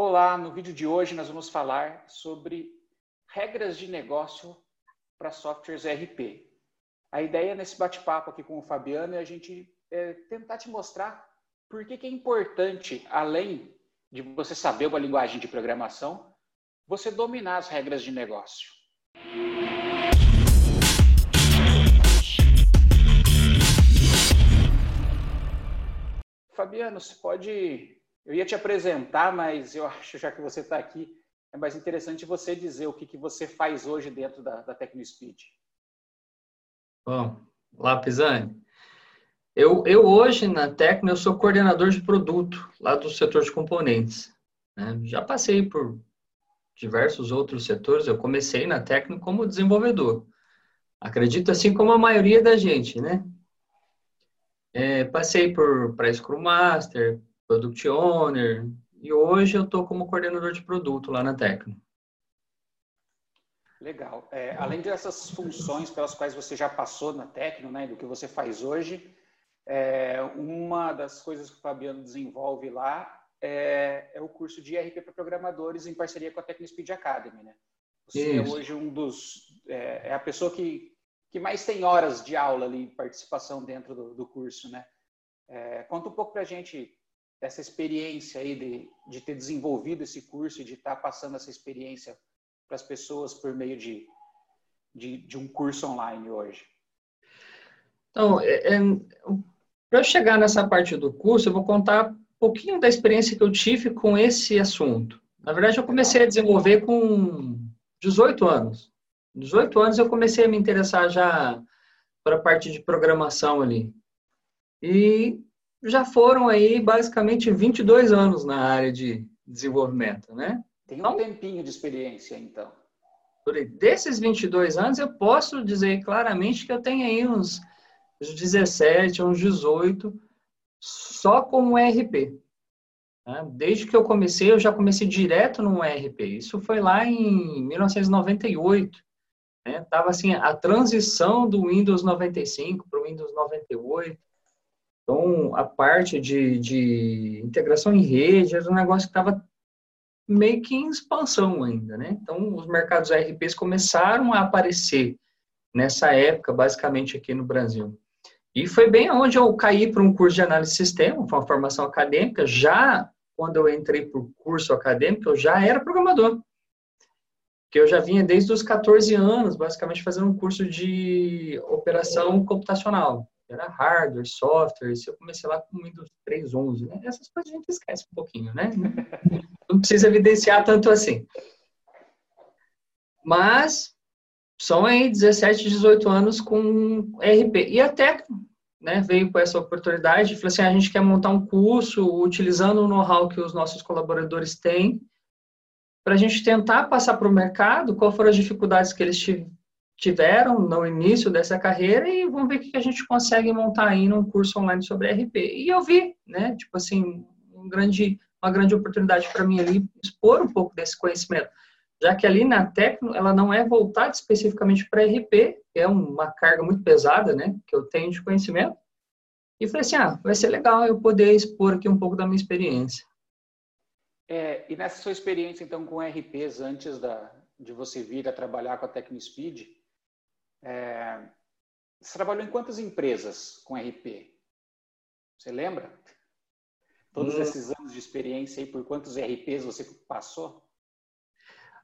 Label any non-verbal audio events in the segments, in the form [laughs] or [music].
Olá, no vídeo de hoje nós vamos falar sobre regras de negócio para softwares ERP. A ideia nesse bate-papo aqui com o Fabiano é a gente é, tentar te mostrar por que, que é importante, além de você saber uma linguagem de programação, você dominar as regras de negócio. Fabiano, você pode eu ia te apresentar, mas eu acho, já que você está aqui, é mais interessante você dizer o que, que você faz hoje dentro da, da TecnoSpeed. Bom, lá, Pisani. Eu, eu hoje na Tecno eu sou coordenador de produto lá do setor de componentes. Né? Já passei por diversos outros setores. Eu comecei na Tecno como desenvolvedor. Acredito assim como a maioria da gente, né? É, passei por para Scrum Master, Product Owner, e hoje eu estou como coordenador de produto lá na Tecno. Legal. É, além dessas funções pelas quais você já passou na Tecno, né, do que você faz hoje, é, uma das coisas que o Fabiano desenvolve lá é, é o curso de IRP para programadores em parceria com a TecnoSpeed Academy, né? Você é Isso. é hoje um dos é, é, a pessoa que, que mais tem horas de aula ali, participação dentro do, do curso, né? É, conta um pouco para a gente dessa experiência aí de, de ter desenvolvido esse curso e de estar tá passando essa experiência para as pessoas por meio de, de, de, um curso online hoje? Então, é, é, para chegar nessa parte do curso, eu vou contar um pouquinho da experiência que eu tive com esse assunto. Na verdade, eu comecei a desenvolver com 18 anos. 18 anos eu comecei a me interessar já para a parte de programação ali. E já foram aí basicamente 22 anos na área de desenvolvimento, né? Tem um então, tempinho de experiência, então. Desses 22 anos, eu posso dizer claramente que eu tenho aí uns 17, uns 18, só com o ERP. Né? Desde que eu comecei, eu já comecei direto no ERP. Isso foi lá em 1998. Né? Tava assim, a transição do Windows 95 para o Windows 98. Então, a parte de, de integração em rede era um negócio que estava meio que em expansão ainda, né? Então, os mercados RPs começaram a aparecer nessa época, basicamente aqui no Brasil. E foi bem onde eu caí para um curso de análise de sistema, uma formação acadêmica. Já quando eu entrei para o curso acadêmico, eu já era programador. Que eu já vinha desde os 14 anos, basicamente fazendo um curso de operação computacional era hardware, software, se eu comecei lá com Windows 3.11, né? Essas coisas a gente esquece um pouquinho, né? [laughs] Não precisa evidenciar tanto assim. Mas são aí 17, 18 anos com RP. E até né, veio com essa oportunidade, falou assim, ah, a gente quer montar um curso utilizando o know-how que os nossos colaboradores têm para a gente tentar passar para o mercado qual foram as dificuldades que eles tiveram no início dessa carreira e vamos ver o que a gente consegue montar aí num curso online sobre RP. E eu vi, né, tipo assim, um grande, uma grande oportunidade para mim ali expor um pouco desse conhecimento, já que ali na Tecno ela não é voltada especificamente para RP, é uma carga muito pesada, né, que eu tenho de conhecimento. E falei assim, ah, vai ser legal eu poder expor aqui um pouco da minha experiência. É, e nessa sua experiência, então, com RPs, antes da, de você vir a trabalhar com a TecnoSpeed, é, você trabalhou em quantas empresas com RP? Você lembra? Todos hum. esses anos de experiência aí, por quantos RPs você passou?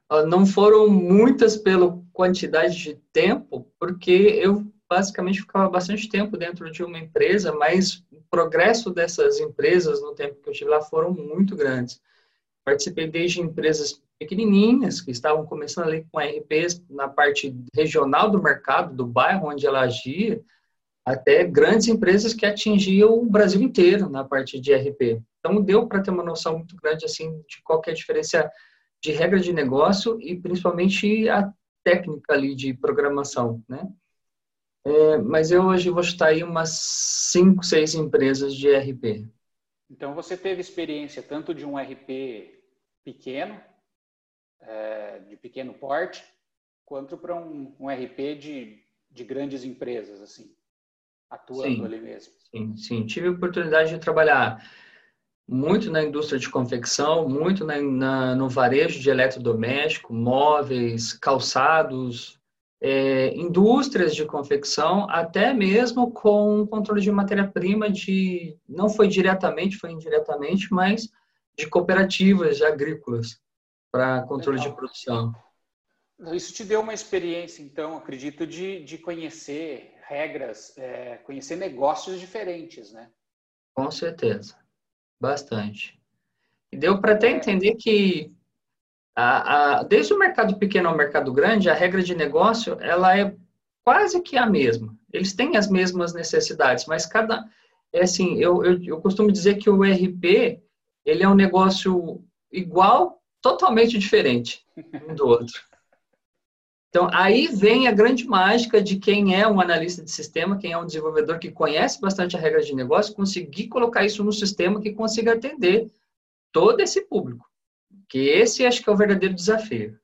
Ah, não foram muitas pela quantidade de tempo, porque eu basicamente ficava bastante tempo dentro de uma empresa, mas o progresso dessas empresas no tempo que eu estive lá foram muito grandes. Participei desde empresas pequenininhas que estavam começando ali com RPs na parte regional do mercado, do bairro onde ela agia, até grandes empresas que atingiam o Brasil inteiro na parte de RP. Então deu para ter uma noção muito grande assim de qual é a diferença de regra de negócio e principalmente a técnica ali de programação, né? É, mas eu hoje vou estar aí umas cinco, seis empresas de RP. Então você teve experiência tanto de um RP pequeno é, de pequeno porte, quanto para um, um RP de, de grandes empresas, assim, atuando sim, ali mesmo. Sim, sim. Tive a oportunidade de trabalhar muito na indústria de confecção, muito na, na, no varejo de eletrodoméstico, móveis, calçados, é, indústrias de confecção, até mesmo com controle de matéria-prima de não foi diretamente, foi indiretamente, mas de cooperativas agrícolas para controle Legal. de produção. Isso te deu uma experiência, então, acredito, de, de conhecer regras, é, conhecer negócios diferentes, né? Com certeza, bastante. E deu para até é. entender que a, a, desde o mercado pequeno ao mercado grande, a regra de negócio ela é quase que a mesma. Eles têm as mesmas necessidades, mas cada é assim, eu, eu, eu costumo dizer que o RP ele é um negócio igual, totalmente diferente um do outro. Então, aí vem a grande mágica de quem é um analista de sistema, quem é um desenvolvedor que conhece bastante a regra de negócio, conseguir colocar isso no sistema que consiga atender todo esse público. Que esse acho que é o verdadeiro desafio.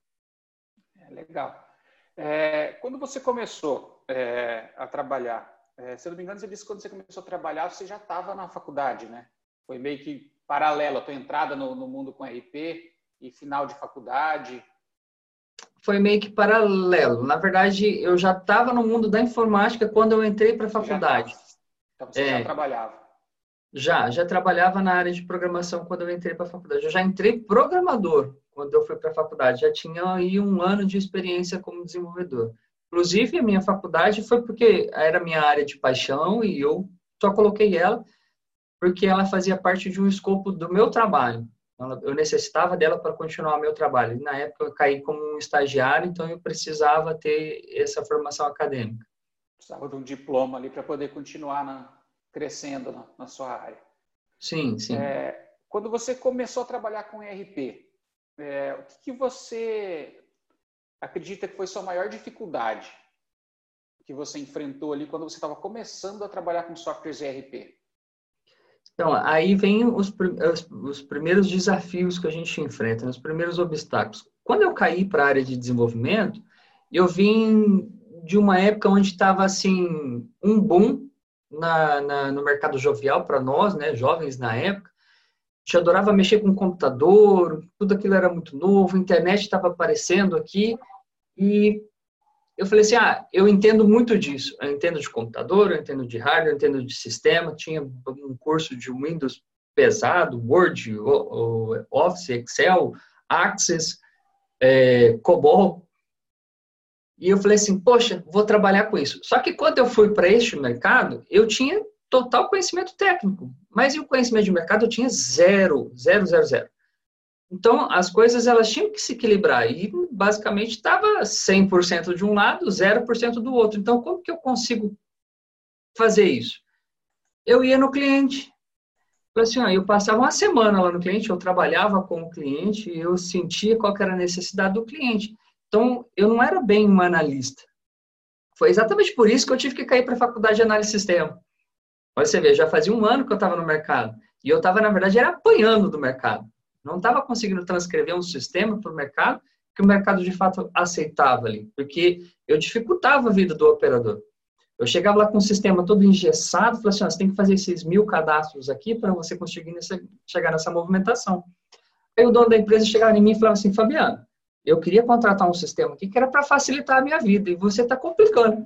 É, legal. É, quando você começou é, a trabalhar, é, se eu não me engano, você disse que quando você começou a trabalhar, você já estava na faculdade, né? Foi meio que paralelo a tua entrada no, no mundo com RP e final de faculdade foi meio que paralelo. Na verdade, eu já estava no mundo da informática quando eu entrei para a faculdade. Então você é, já trabalhava? Já, já trabalhava na área de programação quando eu entrei para a faculdade. Eu já entrei programador quando eu fui para a faculdade. Já tinha aí um ano de experiência como desenvolvedor. Inclusive, a minha faculdade foi porque era minha área de paixão e eu só coloquei ela porque ela fazia parte de um escopo do meu trabalho eu necessitava dela para continuar meu trabalho. Na época eu caí como um estagiário, então eu precisava ter essa formação acadêmica. Precisava de um diploma ali para poder continuar na, crescendo na, na, sua área. Sim, sim. É, quando você começou a trabalhar com ERP, é, o que, que você acredita que foi sua maior dificuldade que você enfrentou ali quando você estava começando a trabalhar com softwares ERP? Então, aí vem os, os, primeiros desafios que a gente enfrenta, né? os primeiros obstáculos. Quando eu caí para a área de desenvolvimento, eu vim de uma época onde estava assim um boom na, na, no mercado jovial para nós, né, jovens na época. A gente adorava mexer com computador, tudo aquilo era muito novo, a internet estava aparecendo aqui e eu falei assim, ah, eu entendo muito disso. Eu entendo de computador, eu entendo de hardware, eu entendo de sistema. Tinha um curso de Windows pesado, Word, Office, Excel, Access, é, COBOL. E eu falei assim, poxa, vou trabalhar com isso. Só que quando eu fui para este mercado, eu tinha total conhecimento técnico, mas o conhecimento de mercado eu tinha zero, zero, zero, zero. Então, as coisas elas tinham que se equilibrar e basicamente estava 100% de um lado, 0% do outro. Então, como que eu consigo fazer isso? Eu ia no cliente. Assim, ó, eu passava uma semana lá no cliente, eu trabalhava com o cliente, eu sentia qual era a necessidade do cliente. Então, eu não era bem um analista. Foi exatamente por isso que eu tive que cair para a faculdade de análise de sistema. Você vê, já fazia um ano que eu estava no mercado. E eu estava, na verdade, era apanhando do mercado. Não estava conseguindo transcrever um sistema para o mercado que o mercado de fato aceitava ali, porque eu dificultava a vida do operador. Eu chegava lá com o sistema todo engessado, falava assim, você tem que fazer esses mil cadastros aqui para você conseguir nessa, chegar nessa movimentação. Aí o dono da empresa chegava em mim e falava assim, Fabiano, eu queria contratar um sistema aqui que era para facilitar a minha vida e você está complicando.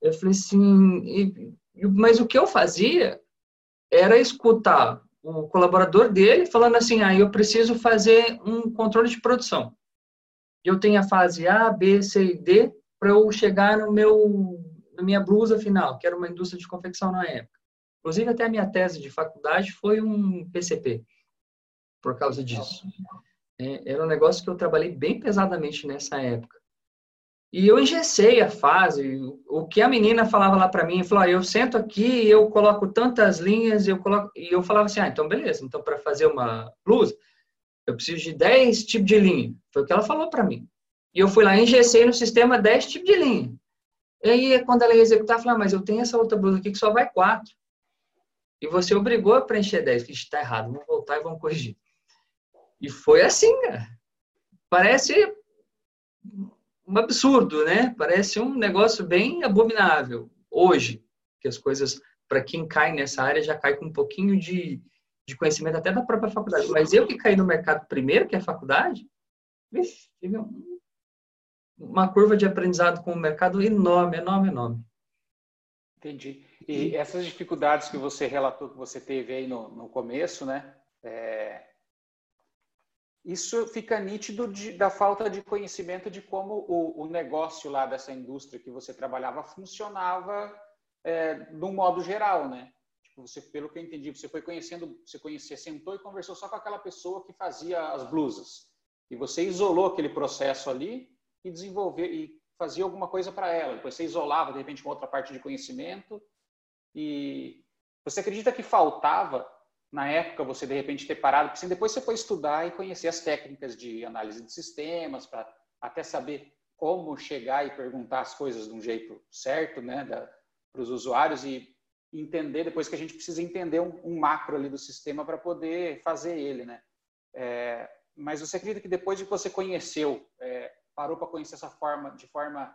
Eu falei assim, e, mas o que eu fazia era escutar o colaborador dele falando assim, ah, eu preciso fazer um controle de produção. Eu tenho a fase A, B, C e D para eu chegar no meu na minha blusa final, que era uma indústria de confecção na época. Inclusive até a minha tese de faculdade foi um PCP por causa disso. É, era um negócio que eu trabalhei bem pesadamente nessa época. E eu engessei a fase. O que a menina falava lá para mim, falou: ah, eu sento aqui, eu coloco tantas linhas, eu coloco e eu falava assim: ah, então beleza. Então para fazer uma blusa, eu preciso de 10 tipos de linha. Foi o que ela falou para mim. E eu fui lá, engessei no sistema 10 tipos de linha. E aí, quando ela ia executar, falei: ah, mas eu tenho essa outra blusa aqui que só vai 4. E você obrigou a preencher 10. Fiz, está errado, vamos voltar e vamos corrigir. E foi assim, cara. Parece um absurdo, né? Parece um negócio bem abominável hoje, que as coisas para quem cai nessa área, já cai com um pouquinho de, de conhecimento até da própria faculdade. Mas eu que caí no mercado primeiro, que é a faculdade, tive um, uma curva de aprendizado com o mercado enorme, enorme, enorme. Entendi. E essas dificuldades que você relatou que você teve aí no, no começo, né? É, isso fica nítido de, da falta de conhecimento de como o, o, negócio lá dessa indústria que você trabalhava funcionava é, de um modo geral, né? Tipo, você, pelo que eu entendi, você foi conhecendo, você conhecia, sentou e conversou só com aquela pessoa que fazia as blusas. E você isolou aquele processo ali e desenvolveu e fazia alguma coisa para ela. Depois você isolava, de repente, uma outra parte de conhecimento. E você acredita que faltava na época você de repente ter parado, porque assim, depois você foi estudar e conhecer as técnicas de análise de sistemas para até saber como chegar e perguntar as coisas de um jeito certo, né, para os usuários e entender depois que a gente precisa entender um, um macro ali do sistema para poder fazer ele, né? É, mas você acredita que depois de que você conheceu, é, parou para conhecer essa forma de forma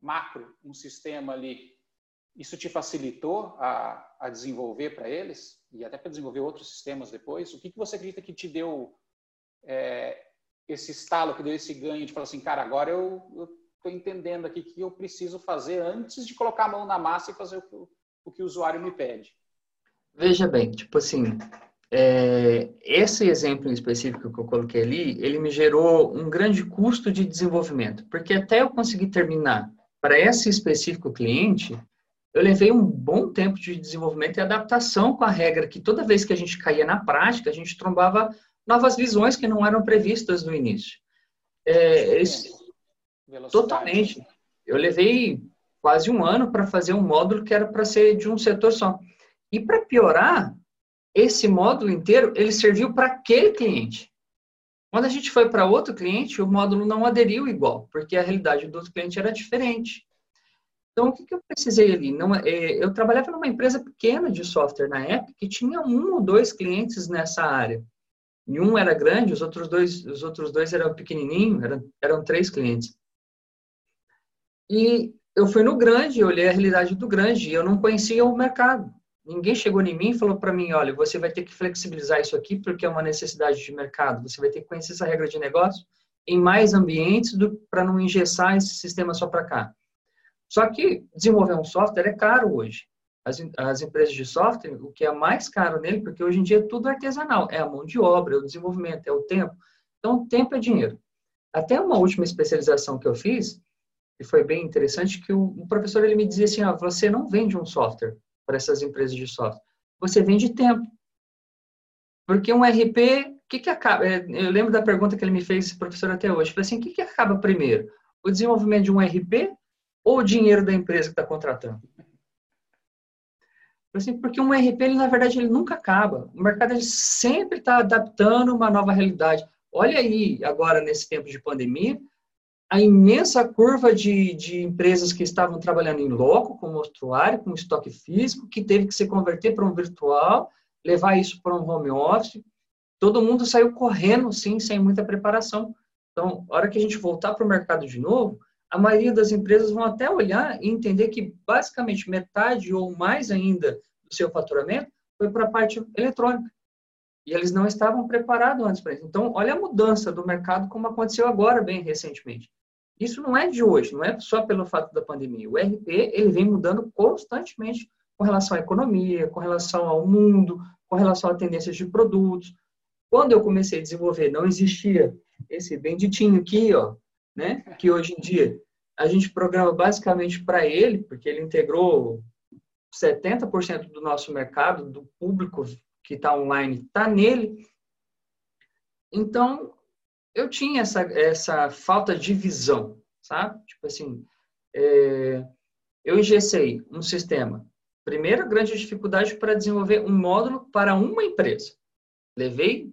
macro um sistema ali isso te facilitou a, a desenvolver para eles e até para desenvolver outros sistemas depois? O que, que você acredita que te deu é, esse estalo, que deu esse ganho de falar assim, cara, agora eu estou entendendo aqui que eu preciso fazer antes de colocar a mão na massa e fazer o que o, que o usuário me pede? Veja bem, tipo assim, é, esse exemplo em específico que eu coloquei ali, ele me gerou um grande custo de desenvolvimento, porque até eu conseguir terminar para esse específico cliente, eu levei um bom tempo de desenvolvimento e adaptação com a regra que toda vez que a gente caía na prática, a gente trombava novas visões que não eram previstas no início. É, esse, totalmente. Eu levei quase um ano para fazer um módulo que era para ser de um setor só. E para piorar, esse módulo inteiro ele serviu para aquele cliente. Quando a gente foi para outro cliente, o módulo não aderiu igual, porque a realidade do outro cliente era diferente. Então, o que, que eu precisei ali? Não, é, eu trabalhava numa empresa pequena de software na época que tinha um ou dois clientes nessa área. E um era grande, os outros dois, os outros dois eram pequenininhos, eram, eram três clientes. E eu fui no grande, olhei a realidade do grande, e eu não conhecia o mercado. Ninguém chegou em mim e falou para mim, olha, você vai ter que flexibilizar isso aqui porque é uma necessidade de mercado. Você vai ter que conhecer essa regra de negócio em mais ambientes para não engessar esse sistema só para cá. Só que desenvolver um software é caro hoje. As, as empresas de software, o que é mais caro nele, porque hoje em dia é tudo artesanal, é a mão de obra, é o desenvolvimento, é o tempo. Então, tempo é dinheiro. Até uma última especialização que eu fiz, e foi bem interessante, que o, o professor ele me dizia assim, ah, você não vende um software para essas empresas de software, você vende tempo. Porque um RP, o que, que acaba? É, eu lembro da pergunta que ele me fez, professor até hoje. Falei assim, o que, que acaba primeiro? O desenvolvimento de um RP ou o dinheiro da empresa que está contratando? Assim, porque um RP, ele, na verdade, ele nunca acaba. O mercado ele sempre está adaptando uma nova realidade. Olha aí, agora, nesse tempo de pandemia, a imensa curva de, de empresas que estavam trabalhando em loco, com mostruário, com estoque físico, que teve que se converter para um virtual, levar isso para um home office. Todo mundo saiu correndo, sim, sem muita preparação. Então, a hora que a gente voltar para o mercado de novo, a maioria das empresas vão até olhar e entender que basicamente metade ou mais ainda do seu faturamento foi para a parte eletrônica. E eles não estavam preparados antes para isso. Então, olha a mudança do mercado como aconteceu agora, bem recentemente. Isso não é de hoje, não é só pelo fato da pandemia. O RP ele vem mudando constantemente com relação à economia, com relação ao mundo, com relação a tendências de produtos. Quando eu comecei a desenvolver, não existia esse benditinho aqui, ó, né? Que hoje em dia a gente programa basicamente para ele, porque ele integrou 70% do nosso mercado, do público que está online, está nele. Então, eu tinha essa, essa falta de visão, sabe? Tipo assim, é, eu engessei um sistema. Primeira grande dificuldade para desenvolver um módulo para uma empresa. Levei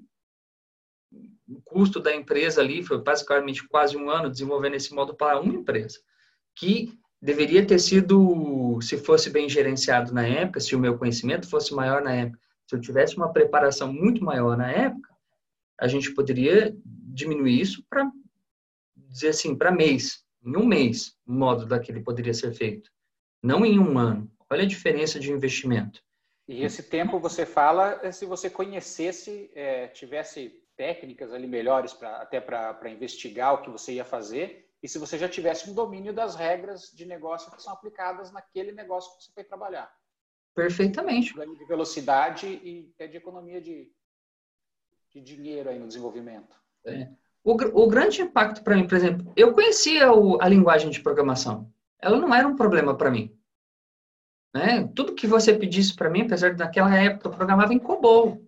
o custo da empresa ali foi basicamente quase um ano desenvolvendo esse módulo para uma empresa, que deveria ter sido, se fosse bem gerenciado na época, se o meu conhecimento fosse maior na época, se eu tivesse uma preparação muito maior na época, a gente poderia diminuir isso para dizer assim, para mês, em um mês, o módulo daquele poderia ser feito, não em um ano. Olha a diferença de investimento. E esse tempo você fala se você conhecesse, é, tivesse técnicas ali melhores para até para investigar o que você ia fazer e se você já tivesse um domínio das regras de negócio que são aplicadas naquele negócio que você foi trabalhar. Perfeitamente. Ganho de velocidade e até de economia de, de dinheiro aí no desenvolvimento. É. O, o grande impacto para mim, por exemplo, eu conhecia o, a linguagem de programação. Ela não era um problema para mim. Né? Tudo que você pedisse para mim, apesar de naquela época eu programava em COBOL,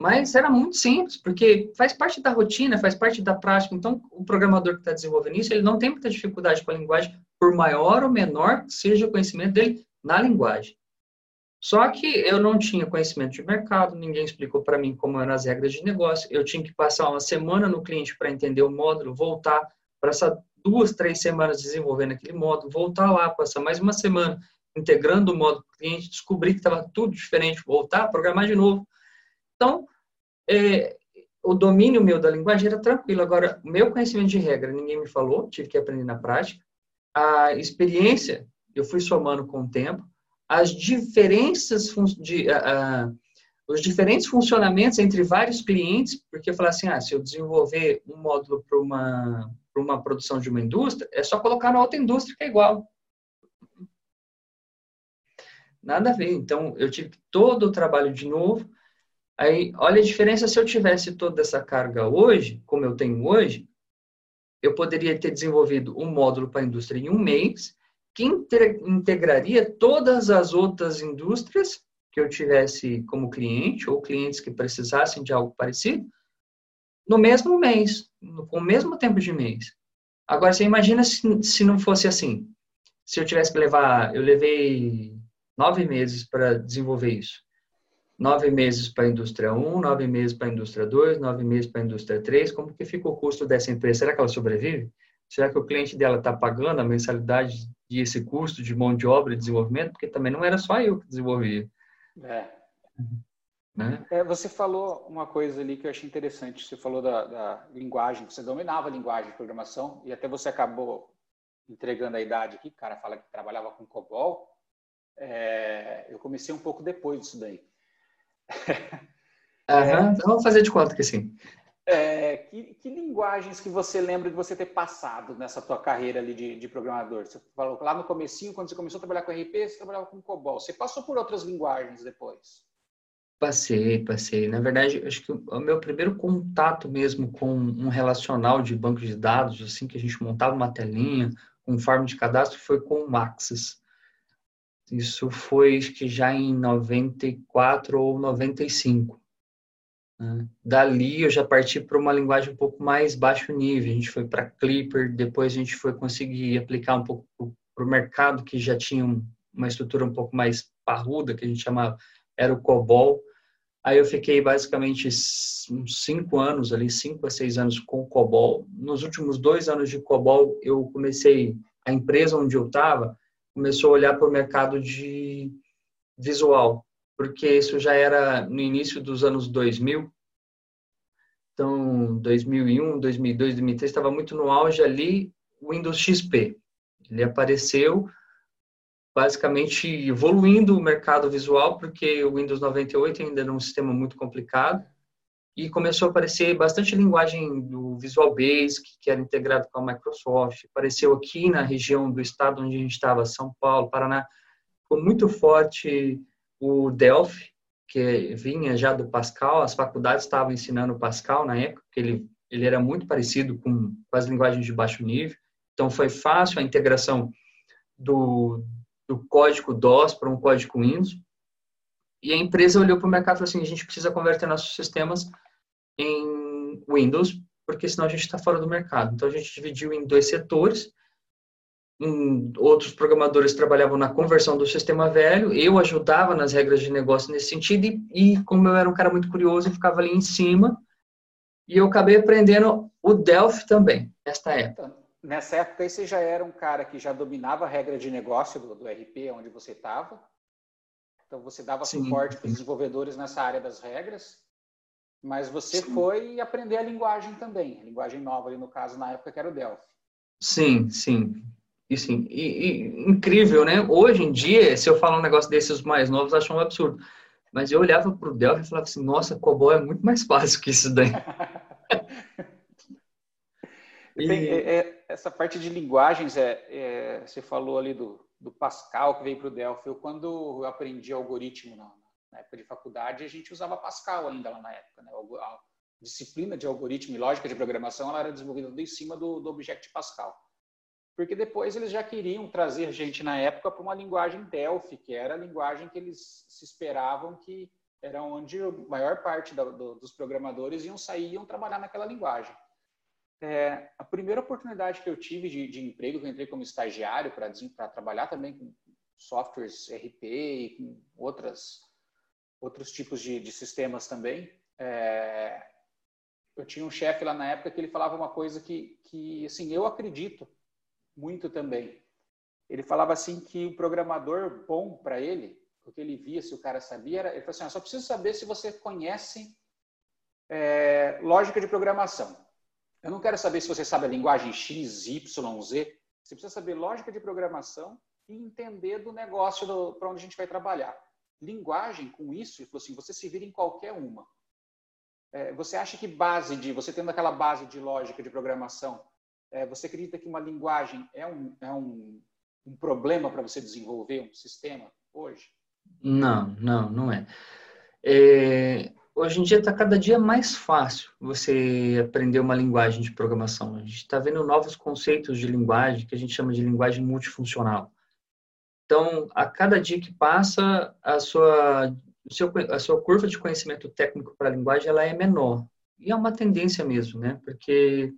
mas era muito simples, porque faz parte da rotina, faz parte da prática. Então, o programador que está desenvolvendo isso, ele não tem muita dificuldade com a linguagem, por maior ou menor que seja o conhecimento dele na linguagem. Só que eu não tinha conhecimento de mercado, ninguém explicou para mim como eram as regras de negócio. Eu tinha que passar uma semana no cliente para entender o módulo, voltar, passar duas, três semanas desenvolvendo aquele módulo, voltar lá, passar mais uma semana integrando o modo cliente, descobri que estava tudo diferente, voltar, programar de novo. Então, é, o domínio meu da linguagem era tranquilo. Agora, meu conhecimento de regra, ninguém me falou, tive que aprender na prática. A experiência, eu fui somando com o tempo. As diferenças de, os diferentes funcionamentos entre vários clientes, porque eu falei assim, ah, se eu desenvolver um módulo para uma, uma produção de uma indústria, é só colocar na outra indústria que é igual. Nada a ver. Então, eu tive todo o trabalho de novo. Aí, olha a diferença se eu tivesse toda essa carga hoje, como eu tenho hoje, eu poderia ter desenvolvido um módulo para a indústria em um mês, que integraria todas as outras indústrias que eu tivesse como cliente, ou clientes que precisassem de algo parecido, no mesmo mês, com o mesmo tempo de mês. Agora, você imagina se, se não fosse assim. Se eu tivesse que levar, eu levei nove meses para desenvolver isso. Nove meses para a indústria 1, nove meses para a indústria 2, nove meses para a indústria 3. Como que fica o custo dessa empresa? Será que ela sobrevive? Será que o cliente dela está pagando a mensalidade de esse custo de mão de obra e desenvolvimento? Porque também não era só eu que desenvolvia. É. Né? É, você falou uma coisa ali que eu achei interessante. Você falou da, da linguagem, você dominava a linguagem de programação e até você acabou entregando a idade aqui. O cara fala que trabalhava com COBOL. É, eu comecei um pouco depois disso daí. [laughs] Então vamos fazer de conta que sim. É, que, que, linguagens que você lembra de você ter passado nessa tua carreira ali de, de, programador? Você falou lá no comecinho, quando você começou a trabalhar com RP, você trabalhava com COBOL. Você passou por outras linguagens depois? Passei, passei. Na verdade, acho que o meu primeiro contato mesmo com um relacional de banco de dados, assim, que a gente montava uma telinha, um forma de cadastro, foi com o Axis. Isso foi que já em 94 ou 95. Né? Dali eu já parti para uma linguagem um pouco mais baixo nível. A gente foi para Clipper, depois a gente foi conseguir aplicar um pouco para o mercado que já tinha uma estrutura um pouco mais parruda, que a gente chamava, era o COBOL. Aí eu fiquei basicamente uns cinco anos ali, cinco a seis anos com o COBOL. Nos últimos dois anos de COBOL, eu comecei a empresa onde eu estava começou a olhar para o mercado de visual, porque isso já era no início dos anos 2000. Então, 2001, 2002, 2003 estava muito no auge ali o Windows XP. Ele apareceu basicamente evoluindo o mercado visual, porque o Windows 98 ainda era um sistema muito complicado e começou a aparecer bastante linguagem do Visual Basic, que era integrado com a Microsoft. Apareceu aqui na região do estado onde a gente estava, São Paulo, Paraná. Ficou muito forte o Delphi, que vinha já do Pascal. As faculdades estavam ensinando Pascal na época, porque ele, ele era muito parecido com, com as linguagens de baixo nível. Então, foi fácil a integração do, do código DOS para um código Windows. E a empresa olhou para o mercado e falou assim: a gente precisa converter nossos sistemas em Windows, porque senão a gente está fora do mercado. Então a gente dividiu em dois setores. Outros programadores trabalhavam na conversão do sistema velho, eu ajudava nas regras de negócio nesse sentido, e, e como eu era um cara muito curioso, eu ficava ali em cima, e eu acabei aprendendo o Delphi também, nesta época. Então, nessa época, você já era um cara que já dominava a regra de negócio do, do RP, onde você estava, então você dava Sim. suporte para os desenvolvedores nessa área das regras, mas você sim. foi aprender a linguagem também, a linguagem nova ali no caso na época que era o Delphi. Sim, sim. E sim, e, e, incrível, né? Hoje em dia, se eu falar um negócio desses mais novos, acham um absurdo. Mas eu olhava para o Delphi e falava assim, nossa, COBOL é muito mais fácil que isso daí. [laughs] e... Tem, é, é, essa parte de linguagens, é, é, você falou ali do, do Pascal que veio para o Delphi. Eu, quando eu aprendi algoritmo na, na, época de faculdade, a gente usava Pascal ainda lá na época. Né? A disciplina de algoritmo e lógica de programação ela era desenvolvida em cima do, do Object Pascal porque depois eles já queriam trazer gente na época para uma linguagem Delphi, que era a linguagem que eles se esperavam que era onde a maior parte da, do, dos programadores iam sair e iam trabalhar naquela linguagem. É, a primeira oportunidade que eu tive de, de emprego, que eu entrei como estagiário para trabalhar também com softwares RP e com outras, outros tipos de, de sistemas também, é, eu tinha um chefe lá na época que ele falava uma coisa que, que assim, eu acredito muito também. Ele falava assim que o programador bom para ele, porque ele via se o cara sabia, era, ele falou assim, ah, só preciso saber se você conhece é, lógica de programação. Eu não quero saber se você sabe a linguagem X, Y, Z. Você precisa saber lógica de programação e entender do negócio para onde a gente vai trabalhar. Linguagem, com isso, ele falou assim, você se vira em qualquer uma. É, você acha que base de, você tendo aquela base de lógica de programação, é, você acredita que uma linguagem é um, é um, um problema para você desenvolver um sistema hoje? Não, não, não é. é hoje em dia está cada dia mais fácil você aprender uma linguagem de programação. A gente está vendo novos conceitos de linguagem que a gente chama de linguagem multifuncional. Então, a cada dia que passa, a sua, a sua curva de conhecimento técnico para a linguagem ela é menor. E é uma tendência mesmo, né? Porque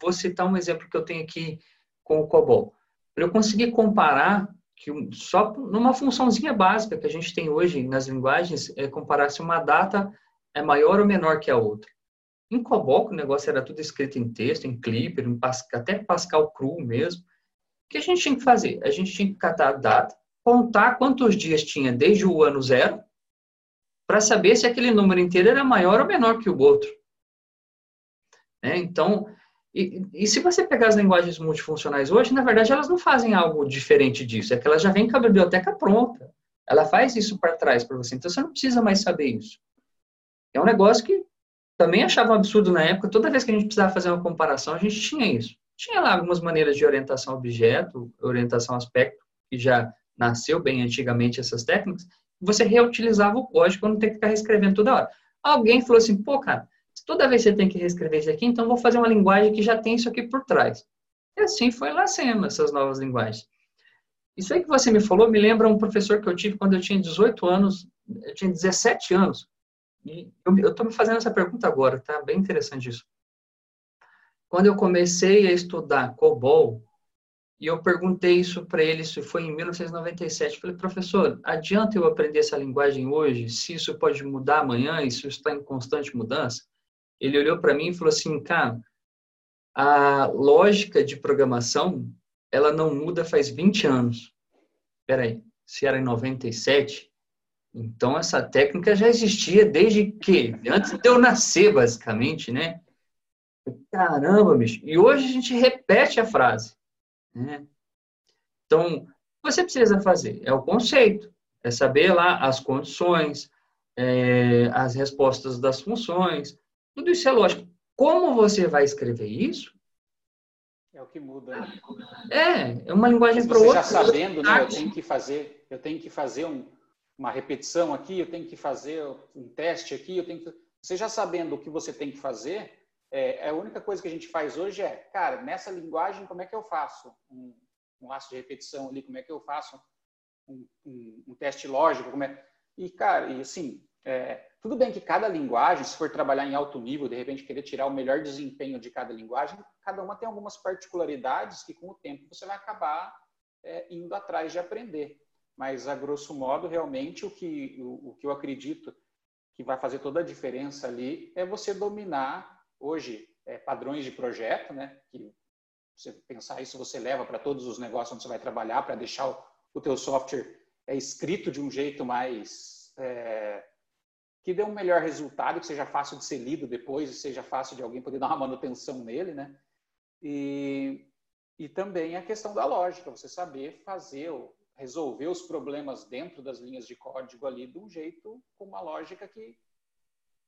vou citar um exemplo que eu tenho aqui com o COBOL. Para eu conseguir comparar que só numa funçãozinha básica que a gente tem hoje nas linguagens é comparar se uma data é maior ou menor que a outra. Em COBOL, o negócio era tudo escrito em texto, em Clipper, em Pascal, até Pascal cru mesmo. O que a gente tinha que fazer? A gente tinha que catar a data, contar quantos dias tinha desde o ano zero, para saber se aquele número inteiro era maior ou menor que o outro. É, então, e, e, se você pegar as linguagens multifuncionais hoje, na verdade, elas não fazem algo diferente disso. É que ela já vem com a biblioteca pronta. Ela faz isso para trás para você. Então, você não precisa mais saber isso. É um negócio que também achava um absurdo na época. Toda vez que a gente precisava fazer uma comparação, a gente tinha isso. Tinha lá algumas maneiras de orientação objeto, orientação aspecto, que já nasceu bem antigamente essas técnicas. Você reutilizava o código não ter que ficar reescrevendo toda hora. Alguém falou assim, pô, cara, Toda vez você tem que reescrever isso aqui, então vou fazer uma linguagem que já tem isso aqui por trás. E assim foi nascendo essas novas linguagens. Isso aí que você me falou me lembra um professor que eu tive quando eu tinha 18 anos, eu tinha 17 anos. E eu estou me fazendo essa pergunta agora, tá? Bem interessante isso. Quando eu comecei a estudar COBOL, e eu perguntei isso para ele, isso foi em 1997. Falei, professor, adianta eu aprender essa linguagem hoje, se isso pode mudar amanhã, e se isso está em constante mudança? ele olhou para mim e falou assim, cara, a lógica de programação, ela não muda faz 20 anos. Peraí, se era em 97, então essa técnica já existia desde que? Antes de eu nascer, basicamente, né? Caramba, bicho. E hoje a gente repete a frase. Né? Então, o que você precisa fazer? É o conceito. É saber lá as condições, é, as respostas das funções, tudo isso é lógico. Como você vai escrever isso? É o que muda. Né? É, é uma linguagem para outra. já sabendo, né? Eu tenho que fazer, eu tenho que fazer um, uma repetição aqui, eu tenho que fazer um teste aqui, eu tenho que, você já sabendo o que você tem que fazer, é, a única coisa que a gente faz hoje é, cara, nessa linguagem, como é que eu faço um, um laço de repetição ali? Como é que eu faço um, um, um teste lógico? Como é... E, cara, e assim, é, tudo bem que cada linguagem, se for trabalhar em alto nível, de repente querer tirar o melhor desempenho de cada linguagem, cada uma tem algumas particularidades que com o tempo você vai acabar é, indo atrás de aprender. Mas, a grosso modo, realmente o que, o, o que eu acredito que vai fazer toda a diferença ali é você dominar, hoje, é, padrões de projeto, né? Que você pensar isso, você leva para todos os negócios onde você vai trabalhar, para deixar o, o teu software é, escrito de um jeito mais... É, que dê um melhor resultado, que seja fácil de ser lido depois, e seja fácil de alguém poder dar uma manutenção nele, né? E, e também a questão da lógica, você saber fazer, resolver os problemas dentro das linhas de código ali de um jeito com uma lógica que,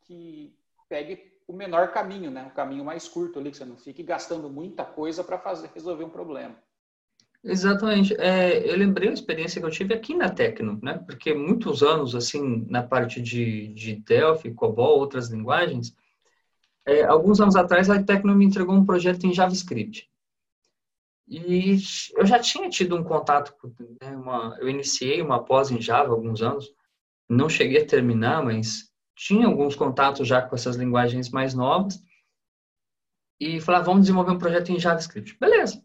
que pegue o menor caminho, né? O caminho mais curto ali, que você não fique gastando muita coisa para resolver um problema. Exatamente. É, eu lembrei a experiência que eu tive aqui na Tecno, né? Porque muitos anos, assim, na parte de, de Delphi, COBOL, outras linguagens, é, alguns anos atrás a Tecno me entregou um projeto em JavaScript. E eu já tinha tido um contato, né, uma, eu iniciei uma pós em Java alguns anos, não cheguei a terminar, mas tinha alguns contatos já com essas linguagens mais novas. E falava, vamos desenvolver um projeto em JavaScript. Beleza.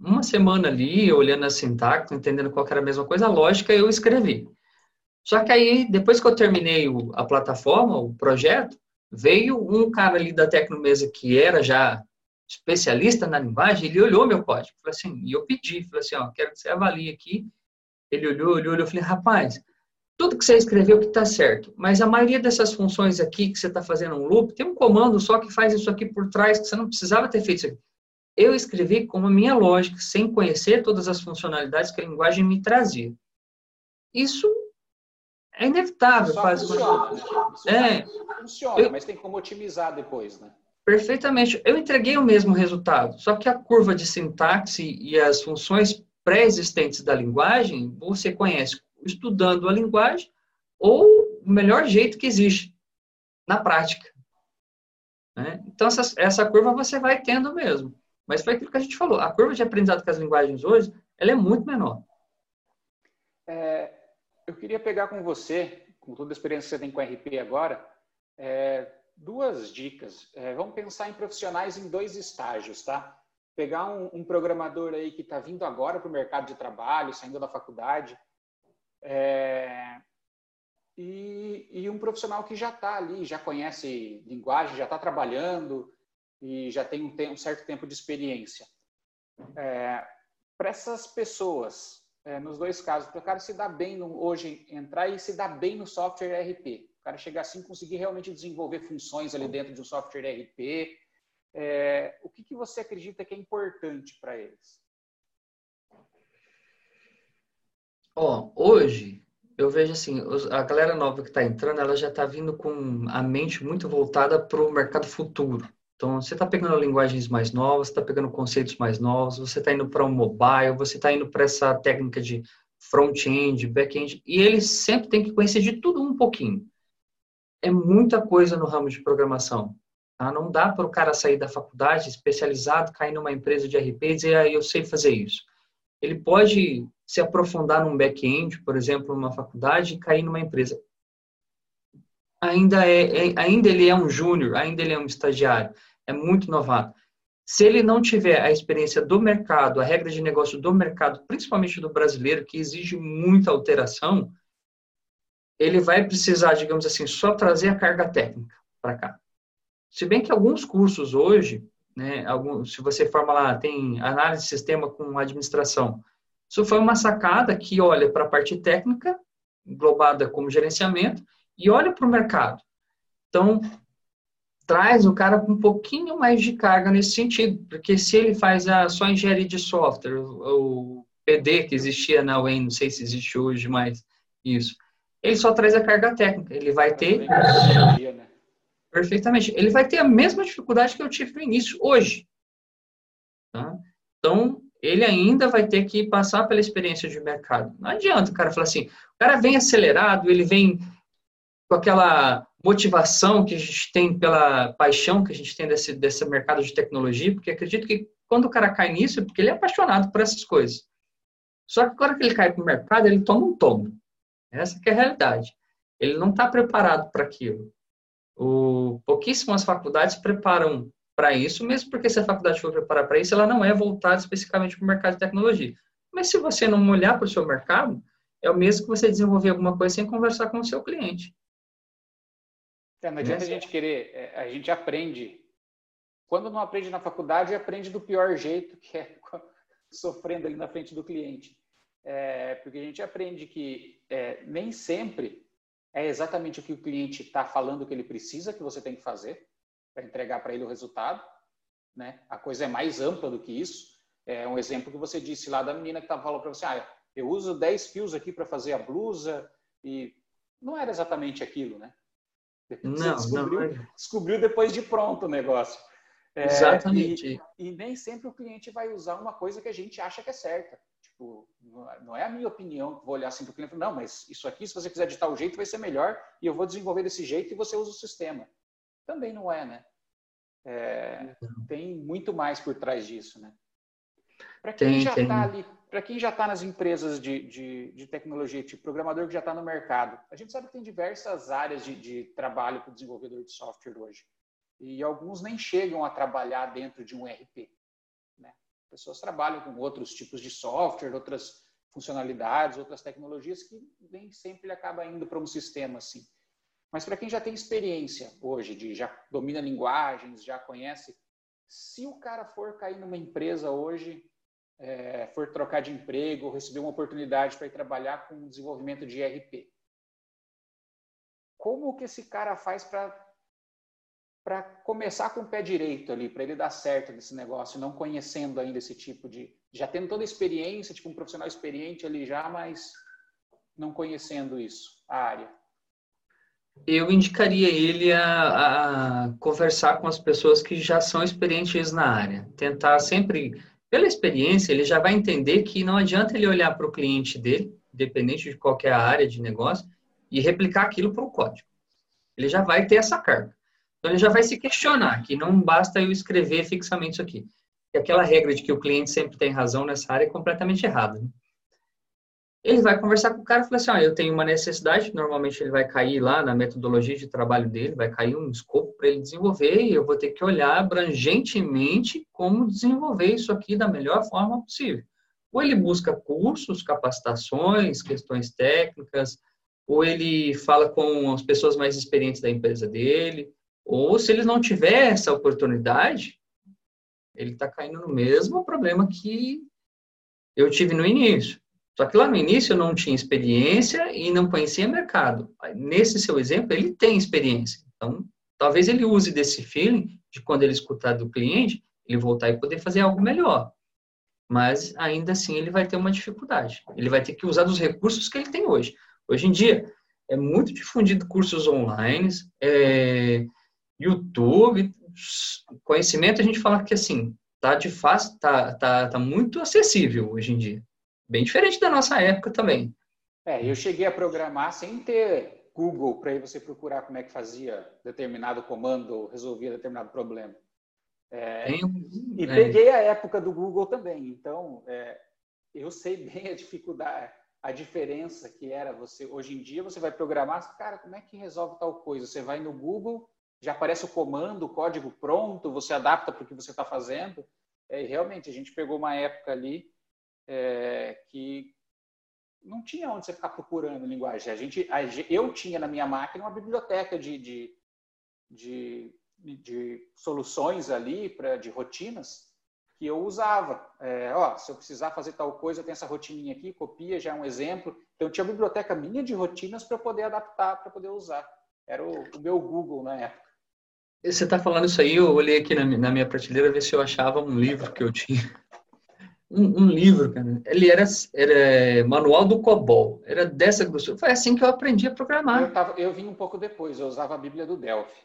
Uma semana ali, olhando a sintaxe, entendendo qual era a mesma coisa, a lógica eu escrevi. Só que aí, depois que eu terminei a plataforma, o projeto, veio um cara ali da Tecnomesa que era já especialista na linguagem, ele olhou meu código, falou assim, e eu pedi, falei assim, ó, quero que você avalie aqui. Ele olhou, olhou, olhou, eu falei, rapaz, tudo que você escreveu que está certo, mas a maioria dessas funções aqui que você está fazendo um loop, tem um comando só que faz isso aqui por trás, que você não precisava ter feito isso aqui. Eu escrevi com a minha lógica, sem conhecer todas as funcionalidades que a linguagem me trazia. Isso é inevitável. Só funciona, né? é, funciona, eu, mas tem como otimizar depois, né? Perfeitamente. Eu entreguei o mesmo resultado, só que a curva de sintaxe e as funções pré-existentes da linguagem, você conhece estudando a linguagem ou o melhor jeito que existe na prática. Né? Então, essa, essa curva você vai tendo mesmo. Mas foi aquilo que a gente falou. A curva de aprendizado com as linguagens hoje, ela é muito menor. É, eu queria pegar com você, com toda a experiência que você tem com RP agora, é, duas dicas. É, vamos pensar em profissionais em dois estágios, tá? Pegar um, um programador aí que está vindo agora para o mercado de trabalho, saindo da faculdade, é, e, e, um profissional que já está ali, já conhece linguagem, já está trabalhando e já tem um, um, certo tempo de experiência. É, para essas pessoas, é, nos dois casos, para o cara se dar bem no, hoje, entrar e se dar bem no software RP, cara chegar assim conseguir realmente desenvolver funções ali dentro de um software RP. É, o que, que você acredita que é importante para eles? Ó, hoje eu vejo assim, a galera nova que está entrando, ela já está vindo com a mente muito voltada para o mercado futuro. Então, você está pegando linguagens mais novas, está pegando conceitos mais novos, você está indo para o um mobile, você está indo para essa técnica de front-end, back-end, e eles sempre têm que conhecer de tudo um pouquinho é muita coisa no ramo de programação. Tá? Não dá para o cara sair da faculdade especializado, cair numa empresa de RP e dizer, ah, eu sei fazer isso. Ele pode se aprofundar num back-end, por exemplo, numa faculdade e cair numa empresa. Ainda, é, é ainda ele é um júnior, ainda ele é um estagiário, é muito novato. Se ele não tiver a experiência do mercado, a regra de negócio do mercado, principalmente do brasileiro, que exige muita alteração, ele vai precisar, digamos assim, só trazer a carga técnica para cá. Se bem que alguns cursos hoje, né, alguns, se você forma lá, tem análise de sistema com administração. Isso foi uma sacada que olha para a parte técnica, englobada como gerenciamento, e olha para o mercado. Então, traz o cara um pouquinho mais de carga nesse sentido, porque se ele faz a só engenharia de software, o PD que existia na UEM, não sei se existe hoje mais isso, ele só traz a carga técnica. Ele vai ter. Perfeitamente. Ele vai ter a mesma dificuldade que eu tive no início, hoje. Tá? Então, ele ainda vai ter que passar pela experiência de mercado. Não adianta o cara falar assim, o cara vem acelerado, ele vem com aquela motivação que a gente tem pela paixão que a gente tem desse, desse mercado de tecnologia, porque acredito que quando o cara cai nisso é porque ele é apaixonado por essas coisas. Só que agora que ele cai para o mercado, ele toma um tombo. Essa é a realidade. Ele não está preparado para aquilo. O, pouquíssimas faculdades preparam para isso, mesmo porque se a faculdade for preparar para isso, ela não é voltada especificamente para o mercado de tecnologia. Mas se você não olhar para o seu mercado, é o mesmo que você desenvolver alguma coisa sem conversar com o seu cliente. É, não adianta a gente querer, é, a gente aprende. Quando não aprende na faculdade, aprende do pior jeito, que é [laughs] sofrendo ali na frente do cliente é, porque a gente aprende que é, nem sempre é exatamente o que o cliente está falando que ele precisa que você tem que fazer para entregar para ele o resultado. Né? A coisa é mais ampla do que isso. É um exemplo que você disse lá da menina que estava falando para você, ah, eu uso 10 fios aqui para fazer a blusa e não era exatamente aquilo, né? Não, descobriu, não. Descobriu depois de pronto o negócio. É, Exatamente. E, e, nem sempre o cliente vai usar uma coisa que a gente acha que é certa. Tipo, não é a minha opinião que vou olhar assim para o cliente e não, mas isso aqui, se você quiser de tal jeito, vai ser melhor e eu vou desenvolver desse jeito e você usa o sistema. Também não é, né? É, tem muito mais por trás disso, né? Para quem tem, já está ali, para quem já está nas empresas de, de, de, tecnologia, tipo programador que já está no mercado, a gente sabe que tem diversas áreas de, de trabalho para o desenvolvedor de software hoje. E alguns nem chegam a trabalhar dentro de um RP. Pessoas trabalham com outros tipos de software, outras funcionalidades, outras tecnologias que nem sempre ele acaba indo para um sistema assim. Mas para quem já tem experiência hoje, de já domina linguagens, já conhece, se o cara for cair numa empresa hoje, é, for trocar de emprego, receber uma oportunidade para ir trabalhar com desenvolvimento de ERP, como que esse cara faz para para começar com o pé direito ali, para ele dar certo nesse negócio, não conhecendo ainda esse tipo de. Já tendo toda a experiência, tipo um profissional experiente ali já, mas não conhecendo isso, a área eu indicaria ele a, a, conversar com as pessoas que já são experientes na área. Tentar sempre, pela experiência, ele já vai entender que não adianta ele olhar para o cliente dele, independente de qualquer área de negócio, e replicar aquilo para o código. Ele já vai ter essa carga. Então, ele já vai se questionar que não basta eu escrever fixamente isso aqui. E aquela regra de que o cliente sempre tem razão nessa área é completamente errada. Né? ele vai conversar com o cara e falar assim, ah, eu tenho uma necessidade, normalmente ele vai cair lá na metodologia de trabalho dele, vai cair um escopo para ele desenvolver e eu vou ter que olhar abrangentemente como desenvolver isso aqui da melhor forma possível. Ou ele busca cursos, capacitações, questões técnicas, ou ele fala com as pessoas mais experientes da empresa dele, ou se ele não tiver essa oportunidade, ele está caindo no mesmo problema que eu tive no início só que lá no início eu não tinha experiência e não conhecia mercado. Nesse seu exemplo, ele tem experiência. Então, talvez ele use desse feeling de quando ele escutar do cliente, ele voltar e poder fazer algo melhor. Mas ainda assim ele vai ter uma dificuldade. Ele vai ter que usar dos recursos que ele tem hoje. Hoje em dia é muito difundido cursos online, é, YouTube, conhecimento a gente fala que assim tá de fácil, tá, tá, tá muito acessível hoje em dia. Bem diferente da nossa época também. É, eu cheguei a programar sem ter Google para você procurar como é que fazia determinado comando resolvia determinado problema. É, e é. peguei a época do Google também. Então, é, eu sei [laughs] bem a dificuldade, a diferença que era você. Hoje em dia, você vai programar, cara, como é que resolve tal coisa? Você vai no Google, já aparece o comando, o código pronto, você adapta para o que você está fazendo. É, realmente, a gente pegou uma época ali é, que não tinha onde você ficar procurando linguagem. A gente, a, eu tinha na minha máquina uma biblioteca de, de, de, de soluções ali, pra, de rotinas, que eu usava. É, ó, se eu precisar fazer tal coisa, eu tenho essa rotininha aqui, copia, já é um exemplo. Então, tinha a biblioteca minha de rotinas para poder adaptar, para poder usar. Era o, o, meu Google na época. Você está falando isso aí, eu olhei aqui na, na minha prateleira ver se eu achava um livro que eu tinha [laughs] um, um, livro, cara. Ele era, era Manual do COBOL. Era dessa grossura. Foi assim que eu aprendi a programar. Eu, tava, eu vim um pouco depois. Eu usava a Bíblia do Delphi.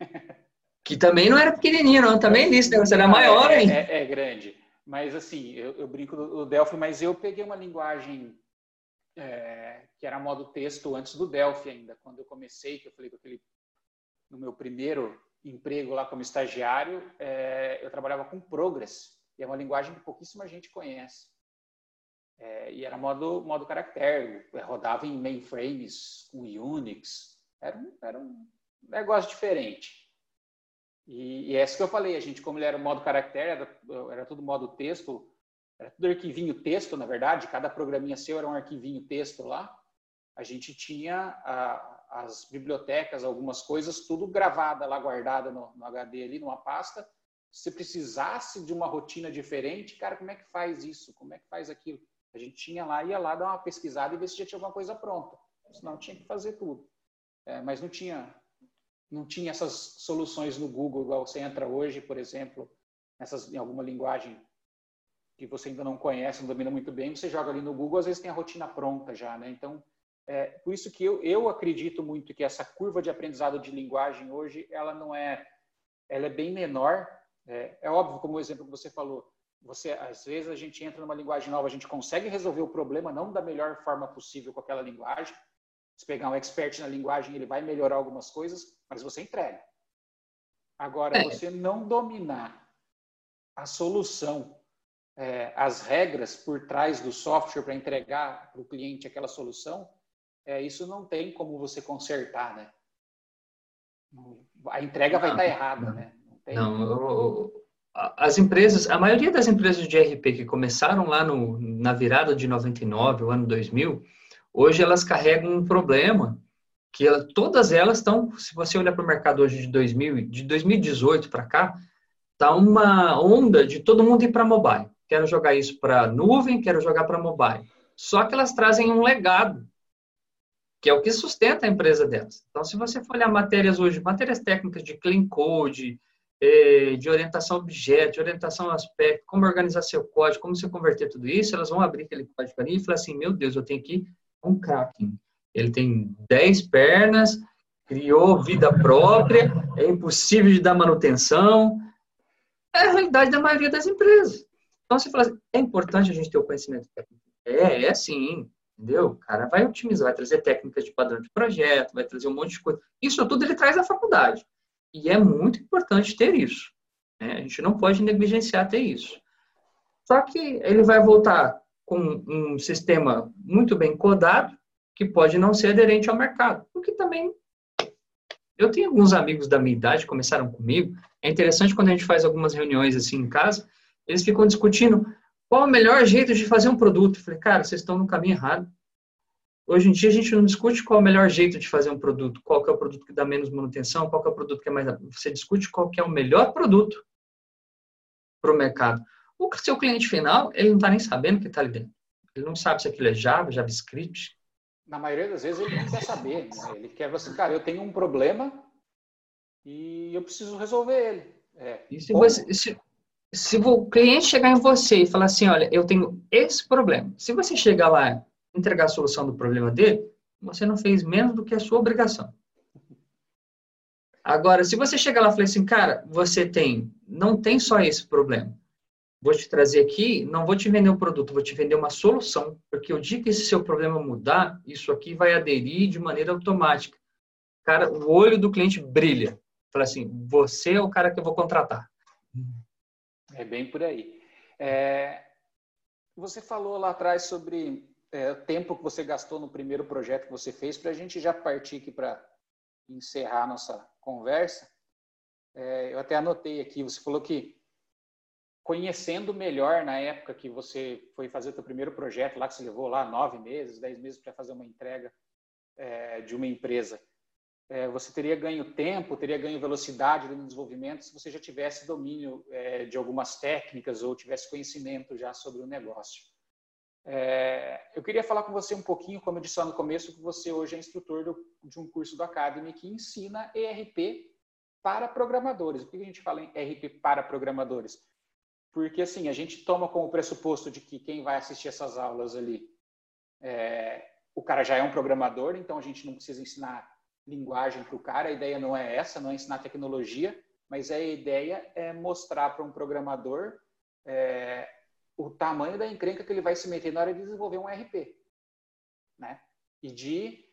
[laughs] que também não era pequenininha, não. Também nisso, né? Você era maior, é, hein? É, é, grande. Mas, assim, eu, eu, brinco do, Delphi, mas eu peguei uma linguagem é, que era modo texto antes do Delphi ainda. Quando eu comecei, que eu falei com aquele... No meu primeiro emprego lá como estagiário, é, eu trabalhava com Progress e é uma linguagem que pouquíssima gente conhece. É, e era modo, modo caractere, rodava em mainframes com Unix, era um, era um negócio diferente. E, e é isso que eu falei, a gente, como ele era modo caractere, era, era tudo modo texto, era tudo arquivinho texto, na verdade, cada programinha seu era um arquivinho texto lá. A gente tinha a, as bibliotecas, algumas coisas, tudo gravada lá, guardada no, no HD ali, numa pasta, se precisasse de uma rotina diferente, cara, como é que faz isso? Como é que faz aquilo? A gente tinha lá, ia lá dar uma pesquisada e ver se já tinha alguma coisa pronta. Senão tinha que fazer tudo. É, mas não tinha, não tinha essas soluções no Google, igual você entra hoje, por exemplo, nessas, em alguma linguagem que você ainda não conhece, não domina muito bem, você joga ali no Google, às vezes tem a rotina pronta já, né? Então, é, por isso que eu, eu acredito muito que essa curva de aprendizado de linguagem hoje, ela não é, ela é bem menor. É, é óbvio, como o exemplo que você falou, você às vezes a gente entra numa linguagem nova, a gente consegue resolver o problema não da melhor forma possível com aquela linguagem. Se pegar um expert na linguagem, ele vai melhorar algumas coisas, mas você entrega. Agora, é. você não dominar a solução é, as regras por trás do software para entregar para o cliente aquela solução, é, isso não tem como você consertar, né? A entrega vai estar errada, né? Não, não as empresas, a maioria das empresas de RP que começaram lá no, na virada de 99, o ano 2000, hoje elas carregam um problema que ela, todas elas estão, se você olhar para o mercado hoje de 2000, de 2018 para cá, tá uma onda de todo mundo ir para mobile quero jogar isso para nuvem, quero jogar para mobile. Só que elas trazem um legado, que é o que sustenta a empresa delas. Então, se você for olhar matérias hoje, matérias técnicas de clean code, eh, de orientação a objeto, de orientação a aspecto, como organizar seu código, como você converter tudo isso, elas vão abrir aquele código ali e falar assim, meu Deus, eu tenho aqui um Kraken. Ele tem 10 pernas, criou vida própria, é impossível de dar manutenção. É a realidade da maioria das empresas. Então você fala assim, é importante a gente ter o conhecimento técnico. É, é sim, entendeu? O cara vai otimizar, vai trazer técnicas de padrão de projeto, vai trazer um monte de coisa. Isso tudo ele traz da faculdade. E é muito importante ter isso. Né? A gente não pode negligenciar ter isso. Só que ele vai voltar com um sistema muito bem codado, que pode não ser aderente ao mercado. Porque também eu tenho alguns amigos da minha idade que começaram comigo. É interessante quando a gente faz algumas reuniões assim em casa, eles ficam discutindo qual o melhor jeito de fazer um produto. Eu falei, cara, vocês estão no caminho errado. Hoje em dia a gente não discute qual é o melhor jeito de fazer um produto, qual que é o produto que dá menos manutenção, qual que é o produto que é mais. Você discute qual que é o melhor produto para o mercado. O seu cliente final, ele não está nem sabendo o que está ali dentro. Ele não sabe se aquilo é Java, JavaScript. Na maioria das vezes ele não quer saber. Né? Ele quer você, cara, eu tenho um problema e eu preciso resolver ele. É, e se, você, se, se o cliente chegar em você e falar assim, olha, eu tenho esse problema. Se você chegar lá e entregar a solução do problema dele, você não fez menos do que a sua obrigação. Agora, se você chegar lá e falar assim, cara, você tem, não tem só esse problema. Vou te trazer aqui, não vou te vender um produto, vou te vender uma solução, porque o dia que esse seu problema mudar, isso aqui vai aderir de maneira automática. Cara, o olho do cliente brilha. Fala assim, você é o cara que eu vou contratar. É bem por aí. É, você falou lá atrás sobre é, o tempo que você gastou no primeiro projeto que você fez, para a gente já partir aqui para encerrar a nossa conversa. É, eu até anotei aqui, você falou que conhecendo melhor na época que você foi fazer o seu primeiro projeto, lá que você levou lá nove meses, dez meses para fazer uma entrega é, de uma empresa, é, você teria ganho tempo, teria ganho velocidade no desenvolvimento se você já tivesse domínio é, de algumas técnicas ou tivesse conhecimento já sobre o negócio. É, eu queria falar com você um pouquinho, como eu disse lá no começo, que você hoje é instrutor do, de um curso do Academy que ensina ERP para programadores. Por que a gente fala em ERP para programadores? Porque assim, a gente toma como pressuposto de que quem vai assistir essas aulas ali, é, o cara já é um programador, então a gente não precisa ensinar linguagem para o cara. A ideia não é essa, não é ensinar tecnologia, mas a ideia é mostrar para um programador é, o tamanho da encrenca que ele vai se meter na hora de desenvolver um RP, né? E de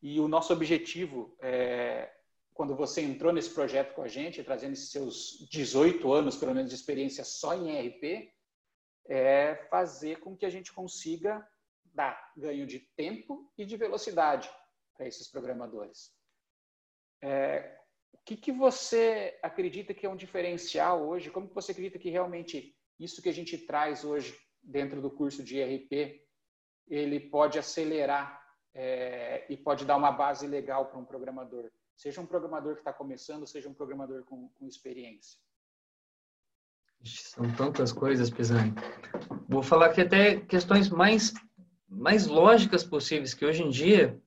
e o nosso objetivo é, quando você entrou nesse projeto com a gente, trazendo esses seus 18 anos, pelo menos, de experiência só em RP, é fazer com que a gente consiga dar ganho de tempo e de velocidade para esses programadores. É, o que, que você acredita que é um diferencial hoje? Como que você acredita que realmente isso que a gente traz hoje dentro do curso de IRP, ele pode acelerar é, e pode dar uma base legal para um programador? Seja um programador que está começando, seja um programador com, com experiência. São tantas coisas, Pisani. Vou falar aqui até questões mais, mais lógicas possíveis, que hoje em dia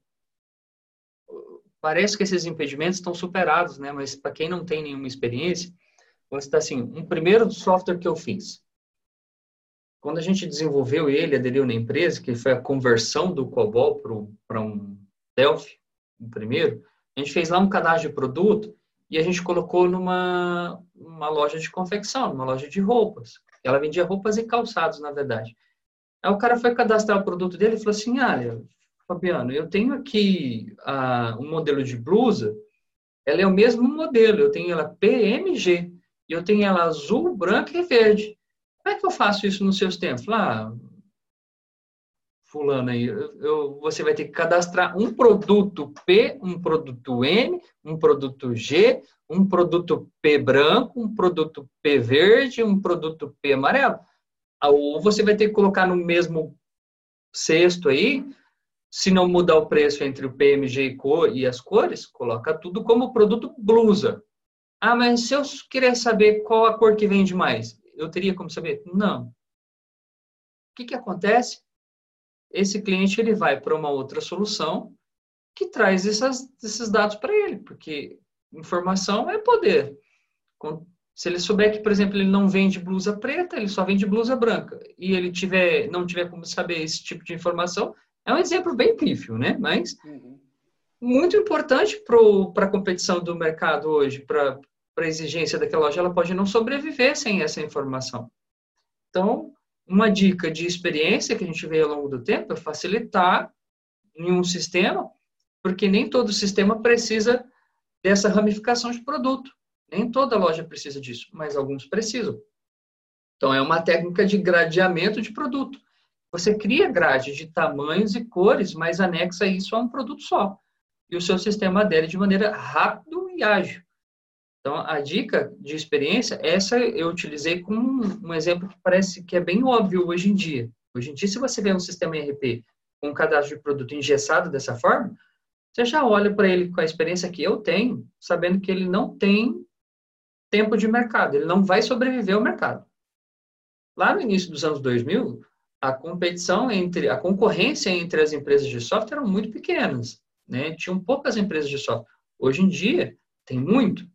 parece que esses impedimentos estão superados, né? Mas para quem não tem nenhuma experiência, você está assim, um primeiro software que eu fiz. quando a gente desenvolveu ele, aderiu na empresa, que foi a conversão do COBOL para um Delphi, o primeiro, a gente fez lá um cadastro de produto e a gente colocou numa uma loja de confecção, numa loja de roupas. Ela vendia roupas e calçados, na verdade. Aí o cara foi cadastrar o produto dele e falou assim, olha, Fabiano, eu tenho aqui uh, um modelo de blusa, ela é o mesmo modelo, eu tenho ela PMG, e eu tenho ela azul, branca e verde. Como é que eu faço isso nos seus tempos? Ah, fulano aí, eu, você vai ter que cadastrar um produto P, um produto M, um produto G, um produto P branco, um produto P verde, um produto P amarelo. Ou você vai ter que colocar no mesmo cesto aí se não mudar o preço entre o PMG e, cor, e as cores, coloca tudo como produto blusa. Ah, mas se eu querer saber qual a cor que vende mais, eu teria como saber? Não. O que, que acontece? Esse cliente ele vai para uma outra solução que traz essas, esses dados para ele, porque informação é poder. Se ele souber que, por exemplo, ele não vende blusa preta, ele só vende blusa branca, e ele tiver, não tiver como saber esse tipo de informação, é um exemplo bem pífio, né? Mas uhum. muito importante para a competição do mercado hoje, para a exigência daquela loja, ela pode não sobreviver sem essa informação. Então, uma dica de experiência que a gente vê ao longo do tempo é facilitar em um sistema, porque nem todo sistema precisa dessa ramificação de produto. Nem toda loja precisa disso, mas alguns precisam. Então, é uma técnica de gradeamento de produto. Você cria grade de tamanhos e cores, mas anexa isso a um produto só. E o seu sistema adere de maneira rápida e ágil. Então, a dica de experiência, essa eu utilizei como um exemplo que parece que é bem óbvio hoje em dia. Hoje em dia, se você vê um sistema ERP com um cadastro de produto engessado dessa forma, você já olha para ele com a experiência que eu tenho, sabendo que ele não tem tempo de mercado, ele não vai sobreviver ao mercado. Lá no início dos anos 2000, a competição entre, a concorrência entre as empresas de software eram muito pequenas, né? Tinham poucas empresas de software. Hoje em dia, tem muito.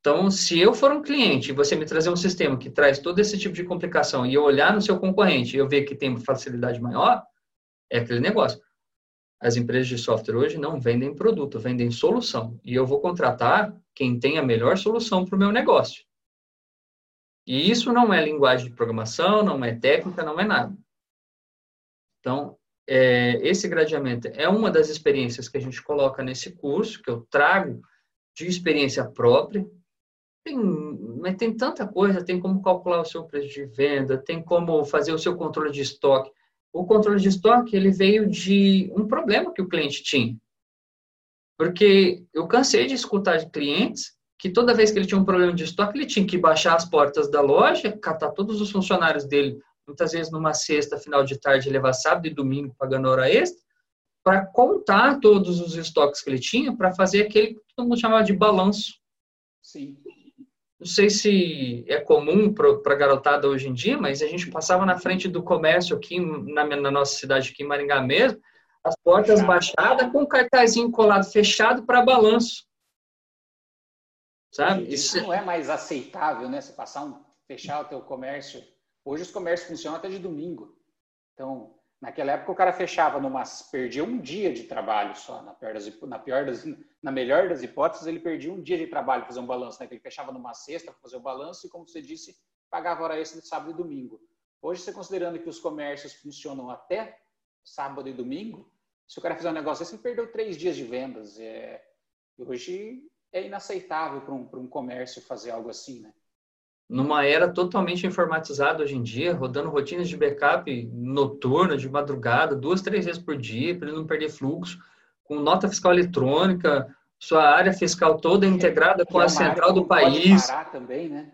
Então, se eu for um cliente e você me trazer um sistema que traz todo esse tipo de complicação e eu olhar no seu concorrente e eu ver que tem facilidade maior, é aquele negócio. As empresas de software hoje não vendem produto, vendem solução. E eu vou contratar quem tem a melhor solução para o meu negócio. E isso não é linguagem de programação, não é técnica, não é nada. Então, é, esse gradeamento é uma das experiências que a gente coloca nesse curso, que eu trago de experiência própria. Tem, mas tem tanta coisa, tem como calcular o seu preço de venda, tem como fazer o seu controle de estoque. O controle de estoque, ele veio de um problema que o cliente tinha. Porque eu cansei de escutar de clientes que toda vez que ele tinha um problema de estoque, ele tinha que baixar as portas da loja, catar todos os funcionários dele, muitas vezes numa sexta, final de tarde, levar sábado e domingo pagando hora extra, para contar todos os estoques que ele tinha, para fazer aquele que todo mundo chamava de balanço. Sim. Não sei se é comum para a garotada hoje em dia, mas a gente passava na frente do comércio aqui na, na nossa cidade, aqui em Maringá mesmo, as portas baixadas com um cartazinho colado fechado para balanço sabe? Isso não é mais aceitável, né? Você passar um fechar o teu comércio. Hoje os comércios funcionam até de domingo. Então, naquela época o cara fechava numa perdia um dia de trabalho só, na pior das, na pior das, na melhor das hipóteses, ele perdia um dia de trabalho para fazer um balanço, né? Que ele fechava numa sexta para fazer o balanço e como você disse, pagava hora extra de sábado e domingo. Hoje, você considerando que os comércios funcionam até sábado e domingo, se o cara fizer um negócio assim, ele perdeu três dias de vendas. É... Hoje é inaceitável para um, um comércio fazer algo assim, né? Numa era totalmente informatizada hoje em dia, rodando rotinas de backup noturna, de madrugada, duas, três vezes por dia, para ele não perder fluxo, com nota fiscal eletrônica, sua área fiscal toda integrada com a central do país. Pode parar também, né?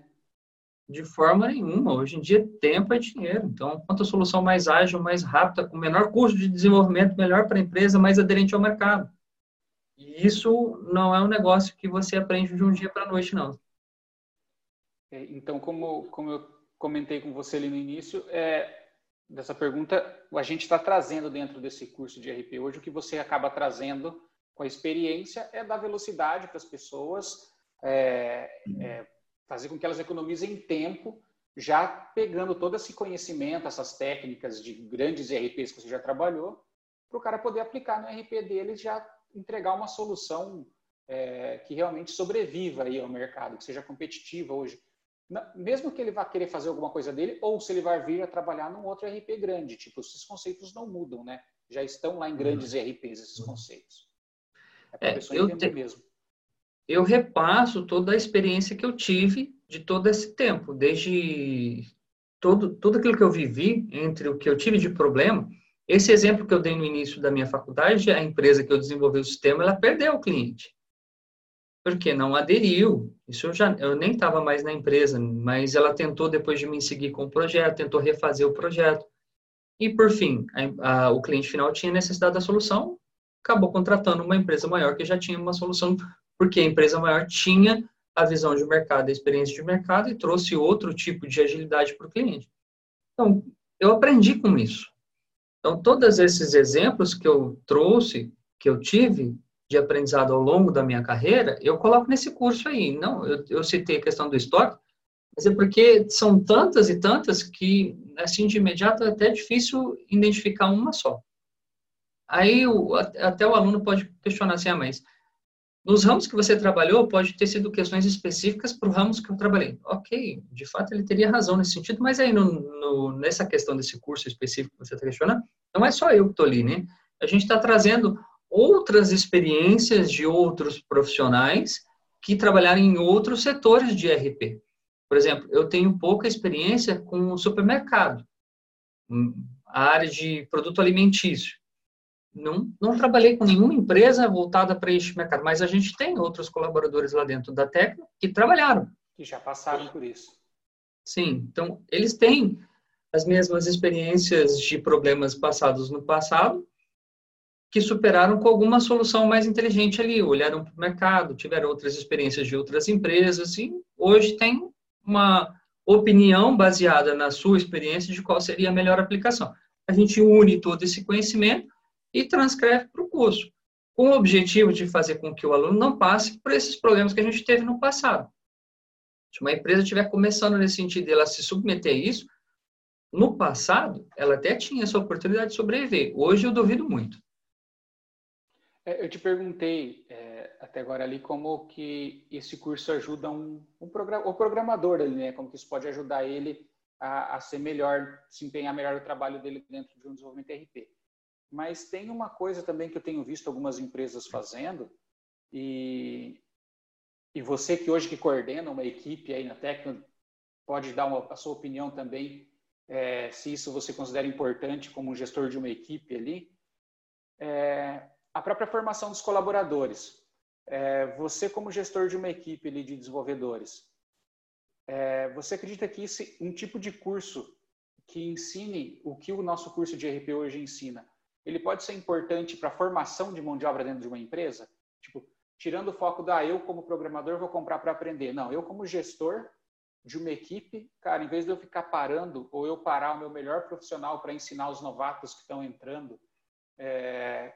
De forma nenhuma. Hoje em dia, tempo é dinheiro. Então, quanto a solução mais ágil, mais rápida, com menor custo de desenvolvimento, melhor para a empresa, mais aderente ao mercado. E isso não é um negócio que você aprende de um dia para a noite, não. É, então, como, como eu comentei com você ali no início, é, dessa pergunta, a gente está trazendo dentro desse curso de RP hoje, o que você acaba trazendo com a experiência é dar velocidade para as pessoas, é, é, fazer com que elas economizem tempo já pegando todo esse conhecimento, essas técnicas de grandes ERPs que você já trabalhou, para o cara poder aplicar no RP dele já entregar uma solução é, que realmente sobreviva aí ao mercado, que seja competitiva hoje. Mesmo que ele vá querer fazer alguma coisa dele, ou se ele vai vir a trabalhar num outro RP grande, tipo, esses conceitos não mudam, né? Já estão lá em grandes uhum. RPs esses conceitos. É para a pessoa eu entender te... mesmo. Eu repasso toda a experiência que eu tive de todo esse tempo, desde todo, tudo aquilo que eu vivi, entre o que eu tive de problema. Esse exemplo que eu dei no início da minha faculdade, a empresa que eu desenvolvi o sistema, ela perdeu o cliente. Porque não aderiu. Isso eu, já, eu nem estava mais na empresa, mas ela tentou, depois de me seguir com o projeto, tentou refazer o projeto. E, por fim, a, a, o cliente final tinha necessidade da solução, acabou contratando uma empresa maior que já tinha uma solução, porque a empresa maior tinha a visão de mercado, a experiência de mercado e trouxe outro tipo de agilidade para o cliente. Então, eu aprendi com isso. Então, todos esses exemplos que eu trouxe, que eu tive de aprendizado ao longo da minha carreira, eu coloco nesse curso aí. Não, eu, eu citei a questão do estoque, mas é porque são tantas e tantas que, assim, de imediato é até difícil identificar uma só. Aí, o, até o aluno pode questionar assim, ah, mas nos ramos que você trabalhou, pode ter sido questões específicas para os ramos que eu trabalhei. Ok, de fato ele teria razão nesse sentido, mas aí no, no, nessa questão desse curso específico que você está questionando, não é só eu que estou ali, né? A gente está trazendo outras experiências de outros profissionais que trabalharam em outros setores de RP. Por exemplo, eu tenho pouca experiência com supermercado, hum, a área de produto alimentício. Não, não trabalhei com nenhuma empresa voltada para este mercado, mas a gente tem outros colaboradores lá dentro da Tecno que trabalharam. Que já passaram por isso. Sim, então eles têm as mesmas experiências de problemas passados no passado, que superaram com alguma solução mais inteligente ali, olharam para o mercado, tiveram outras experiências de outras empresas e hoje tem uma opinião baseada na sua experiência de qual seria a melhor aplicação. A gente une todo esse conhecimento e transcreve para o curso, com o objetivo de fazer com que o aluno não passe por esses problemas que a gente teve no passado. Se uma empresa estiver começando nesse sentido ela se submeter a isso, no passado, ela até tinha essa oportunidade de sobreviver. Hoje eu duvido muito. É, eu te perguntei é, até agora ali como que esse curso ajuda um, um program, o programador ali, né? Como que isso pode ajudar ele a, a ser melhor, desempenhar melhor o trabalho dele dentro de um desenvolvimento RP. Mas tem uma coisa também que eu tenho visto algumas empresas fazendo, e, e você que hoje que coordena uma equipe aí na Tecno, pode dar uma, a sua opinião também, é, se isso você considera importante como gestor de uma equipe ali. É, a própria formação dos colaboradores. É, você como gestor de uma equipe ali de desenvolvedores, é, você acredita que esse, um tipo de curso que ensine o que o nosso curso de RP hoje ensina, ele pode ser importante para a formação de mão de obra dentro de uma empresa? Tipo, tirando o foco da ah, eu como programador vou comprar para aprender. Não, eu como gestor de uma equipe, cara, em vez de eu ficar parando ou eu parar o meu melhor profissional para ensinar os novatos que estão entrando, é,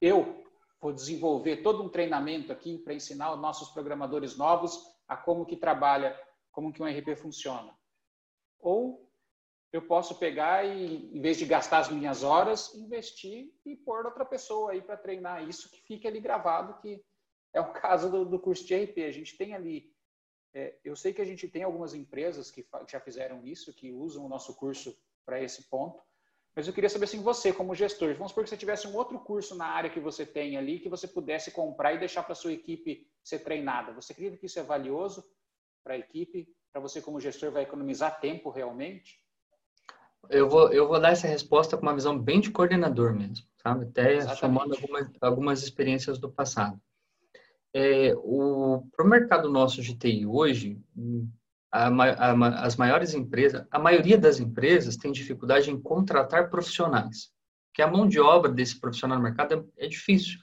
eu vou desenvolver todo um treinamento aqui para ensinar os nossos programadores novos a como que trabalha, como que um RP funciona. Ou eu posso pegar e, em vez de gastar as minhas horas, investir e pôr outra pessoa aí para treinar isso, que fique ali gravado, que é o [laughs] caso do, do curso de RP. A gente tem ali, é, eu sei que a gente tem algumas empresas que já fizeram isso, que usam o nosso curso para esse ponto, mas eu queria saber assim, você como gestor, vamos supor que você tivesse um outro curso na área que você tem ali, que você pudesse comprar e deixar para sua equipe ser treinada. Você acredita que isso é valioso para a equipe? Para você como gestor vai economizar tempo realmente? Eu vou, eu vou dar essa resposta com uma visão bem de coordenador mesmo, sabe? Até Exatamente. somando algumas, algumas experiências do passado. É, para o mercado nosso de TI hoje, a, a, as maiores empresas, a maioria das empresas tem dificuldade em contratar profissionais, que a mão de obra desse profissional no mercado é, é difícil.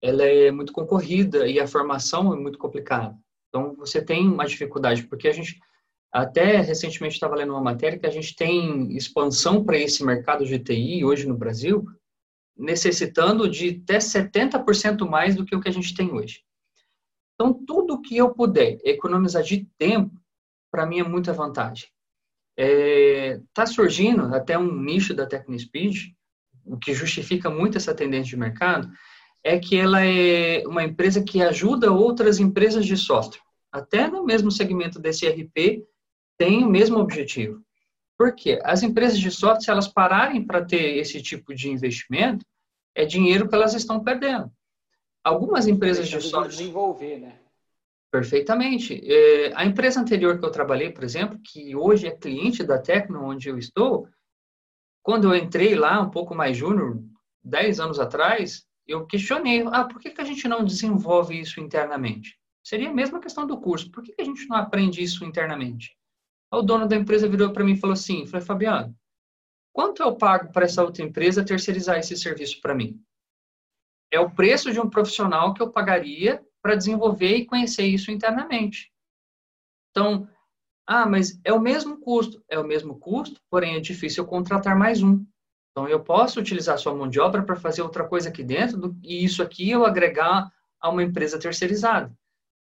Ela é muito concorrida e a formação é muito complicada. Então, você tem uma dificuldade, porque a gente até recentemente estava lendo uma matéria que a gente tem expansão para esse mercado de TI hoje no Brasil, necessitando de até 70% mais do que o que a gente tem hoje. Então, tudo que eu puder economizar de tempo, para mim é muita vantagem. Está é, tá surgindo até um nicho da TecnoSpeed, o que justifica muito essa tendência de mercado, é que ela é uma empresa que ajuda outras empresas de software. Até no mesmo segmento desse RP, tem o mesmo objetivo. Por quê? As empresas de software, se elas pararem para ter esse tipo de investimento, é dinheiro que elas estão perdendo. Algumas empresas de software... desenvolver, né? Perfeitamente. É, a empresa anterior que eu trabalhei, por exemplo, que hoje é cliente da Tecno, onde eu estou, quando eu entrei lá, um pouco mais júnior, 10 anos atrás, eu questionei, ah, por que, que a gente não desenvolve isso internamente? Seria a mesma questão do curso, por que, que a gente não aprende isso internamente? O dono da empresa virou para mim e falou assim, falei, Fabiano, quanto eu pago para essa outra empresa terceirizar esse serviço para mim? É o preço de um profissional que eu pagaria para desenvolver e conhecer isso internamente. Então, ah, mas é o mesmo custo. É o mesmo custo, porém é difícil eu contratar mais um. Então, eu posso utilizar sua mão de obra para fazer outra coisa aqui dentro do, e isso aqui eu agregar a uma empresa terceirizada.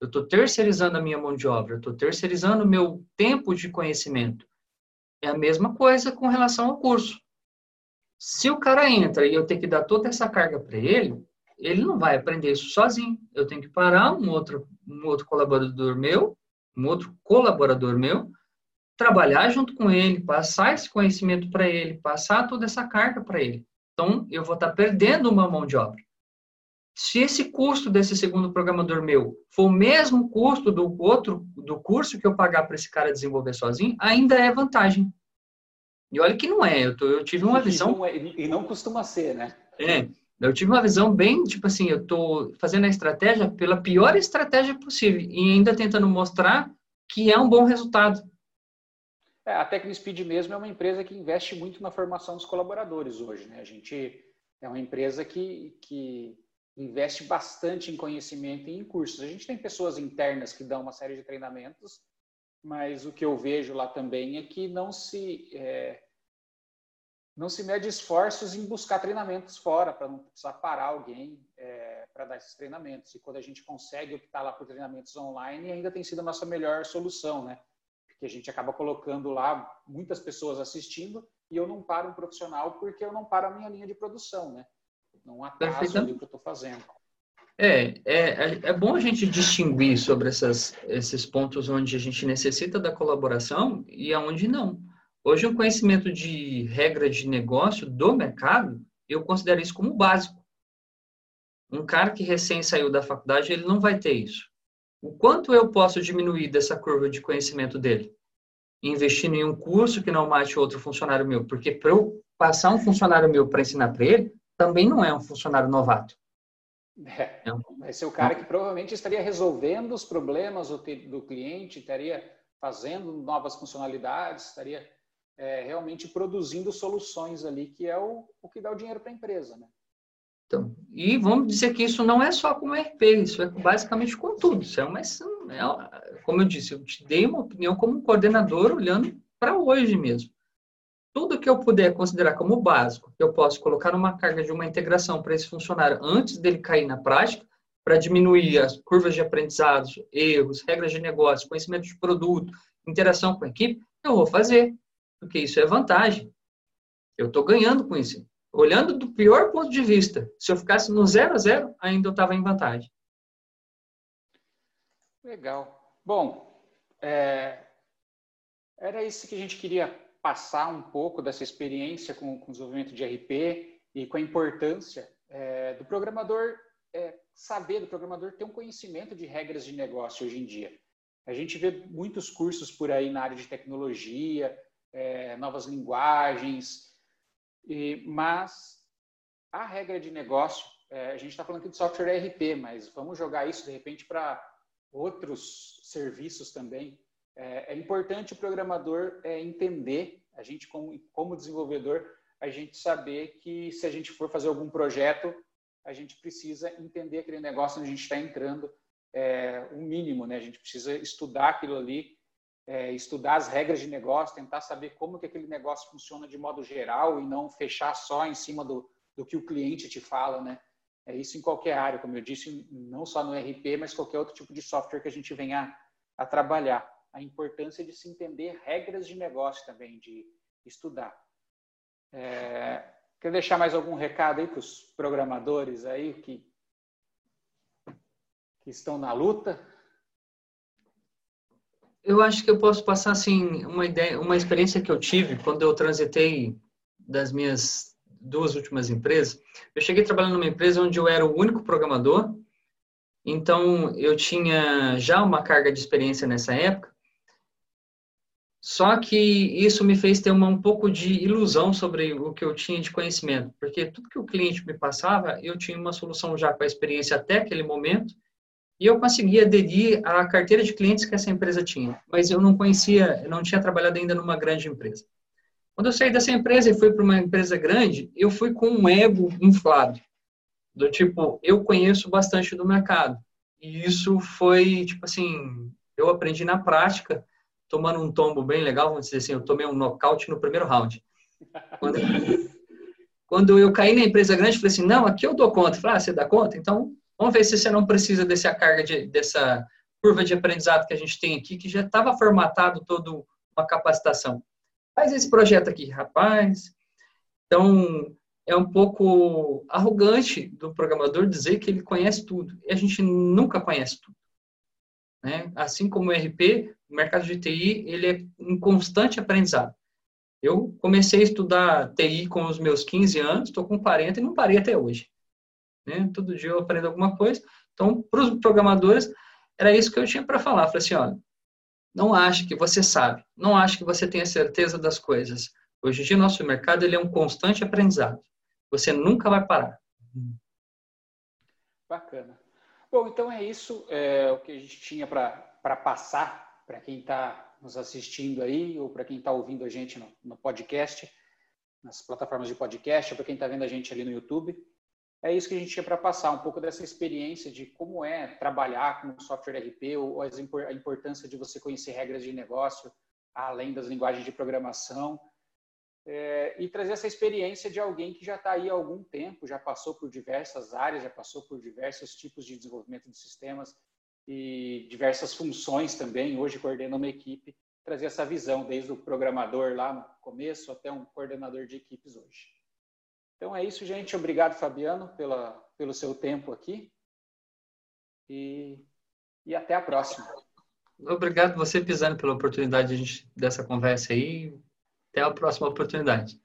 Eu estou terceirizando a minha mão de obra, eu estou terceirizando o meu tempo de conhecimento. É a mesma coisa com relação ao curso. Se o cara entra e eu tenho que dar toda essa carga para ele, ele não vai aprender isso sozinho. Eu tenho que parar um outro, um outro colaborador meu, um outro colaborador meu, trabalhar junto com ele, passar esse conhecimento para ele, passar toda essa carga para ele. Então, eu vou estar tá perdendo uma mão de obra. Se esse custo desse segundo programador meu for o mesmo custo do outro do curso que eu pagar para esse cara desenvolver sozinho, ainda é vantagem. E olha que não é, eu, tô, eu tive uma visão. E não, é, e não costuma ser, né? É, eu tive uma visão bem, tipo assim, eu estou fazendo a estratégia pela pior estratégia possível e ainda tentando mostrar que é um bom resultado. É, a TecnoSpeed mesmo é uma empresa que investe muito na formação dos colaboradores hoje, né? A gente é uma empresa que, que investe bastante em conhecimento e em cursos. A gente tem pessoas internas que dão uma série de treinamentos, mas o que eu vejo lá também é que não se é, não se mede esforços em buscar treinamentos fora para não precisar parar alguém é, para dar esses treinamentos. E quando a gente consegue optar lá por treinamentos online, ainda tem sido a nossa melhor solução, né? Porque a gente acaba colocando lá muitas pessoas assistindo e eu não paro um profissional porque eu não paro a minha linha de produção, né? Não atraso ali o que eu estou fazendo. É, é, é bom a gente distinguir sobre essas, esses pontos onde a gente necessita da colaboração e aonde não. Hoje, um conhecimento de regra de negócio do mercado, eu considero isso como básico. Um cara que recém saiu da faculdade, ele não vai ter isso. O quanto eu posso diminuir dessa curva de conhecimento dele? Investindo em um curso que não mate outro funcionário meu. Porque para eu passar um funcionário meu para ensinar para ele, também não é um funcionário novato. É, vai ser o cara que provavelmente estaria resolvendo os problemas do, do cliente, estaria fazendo novas funcionalidades, estaria é, realmente produzindo soluções ali, que é o, o que dá o dinheiro para a empresa, né? Então, e vamos dizer que isso não é só com RP, isso é basicamente com tudo. Isso é uma, é, como eu disse, eu te dei uma opinião como coordenador olhando para hoje mesmo tudo que eu puder considerar como básico, eu posso colocar numa carga de uma integração para esse funcionário antes dele cair na prática, para diminuir as curvas de aprendizados, erros, regras de negócio, conhecimento de produto, interação com a equipe, eu vou fazer, porque isso é vantagem. Eu estou ganhando com isso. Olhando do pior ponto de vista, se eu ficasse no zero a zero, ainda eu estava em vantagem. Legal. Bom, é... era isso que a gente queria passar um pouco dessa experiência com, com o desenvolvimento de RP e com a importância é, do programador é, saber, do programador ter um conhecimento de regras de negócio hoje em dia. A gente vê muitos cursos por aí na área de tecnologia, é, novas linguagens, e, mas a regra de negócio, é, a gente está falando aqui de software RP, mas vamos jogar isso de repente para outros serviços também. É, é importante o programador é, entender, a gente como, como desenvolvedor, a gente saber que se a gente for fazer algum projeto, a gente precisa entender aquele negócio onde a gente está entrando, é, o mínimo, né? A gente precisa estudar aquilo ali, é, estudar as regras de negócio, tentar saber como que aquele negócio funciona de modo geral e não fechar só em cima do, do que o cliente te fala, né? É isso em qualquer área, como eu disse, não só no RP, mas qualquer outro tipo de software que a gente venha a trabalhar a importância de se entender regras de negócio também, de estudar. É, quer deixar mais algum recado aí para os programadores aí que, que estão na luta? Eu acho que eu posso passar assim uma ideia, uma experiência que eu tive quando eu transitei das minhas duas últimas empresas. Eu cheguei trabalhando numa empresa onde eu era o único programador, então eu tinha já uma carga de experiência nessa época. Só que isso me fez ter uma, um pouco de ilusão sobre o que eu tinha de conhecimento, porque tudo que o cliente me passava, eu tinha uma solução já com a experiência até aquele momento, e eu conseguia aderir à carteira de clientes que essa empresa tinha, mas eu não conhecia, não tinha trabalhado ainda numa grande empresa. Quando eu saí dessa empresa e fui para uma empresa grande, eu fui com um ego inflado, do tipo, eu conheço bastante do mercado. E isso foi, tipo assim, eu aprendi na prática, tomando um tombo bem legal, vamos dizer assim, eu tomei um nocaute no primeiro round. Quando, quando eu caí na empresa grande, falei assim, não, aqui eu dou conta. Eu falei, ah, você dá conta? Então, Vamos ver se você não precisa dessa carga de, dessa curva de aprendizado que a gente tem aqui, que já estava formatado todo uma capacitação. Faz esse projeto aqui, rapaz. Então, é um pouco arrogante do programador dizer que ele conhece tudo. E a gente nunca conhece tudo. Né? Assim como o RP, o mercado de TI, ele é um constante aprendizado. Eu comecei a estudar TI com os meus 15 anos, estou com 40 e não parei até hoje. Né? Todo dia eu aprendo alguma coisa. Então, para os programadores, era isso que eu tinha para falar. falei assim, olha, não ache que você sabe, não ache que você tem a certeza das coisas. Hoje em dia, nosso mercado ele é um constante aprendizado. Você nunca vai parar. Bacana. Bom, então é isso é, o que a gente tinha para passar para quem está nos assistindo aí ou para quem está ouvindo a gente no, no podcast, nas plataformas de podcast, ou para quem está vendo a gente ali no YouTube. É isso que a gente tinha para passar, um pouco dessa experiência de como é trabalhar com software RP, ou a importância de você conhecer regras de negócio, além das linguagens de programação, é, e trazer essa experiência de alguém que já está aí há algum tempo, já passou por diversas áreas, já passou por diversos tipos de desenvolvimento de sistemas e diversas funções também, hoje coordena uma equipe, trazer essa visão, desde o programador lá no começo até um coordenador de equipes hoje. Então é isso, gente. Obrigado, Fabiano, pela, pelo seu tempo aqui. E, e até a próxima. Obrigado você, Pisano, pela oportunidade de, dessa conversa aí. Até a próxima oportunidade.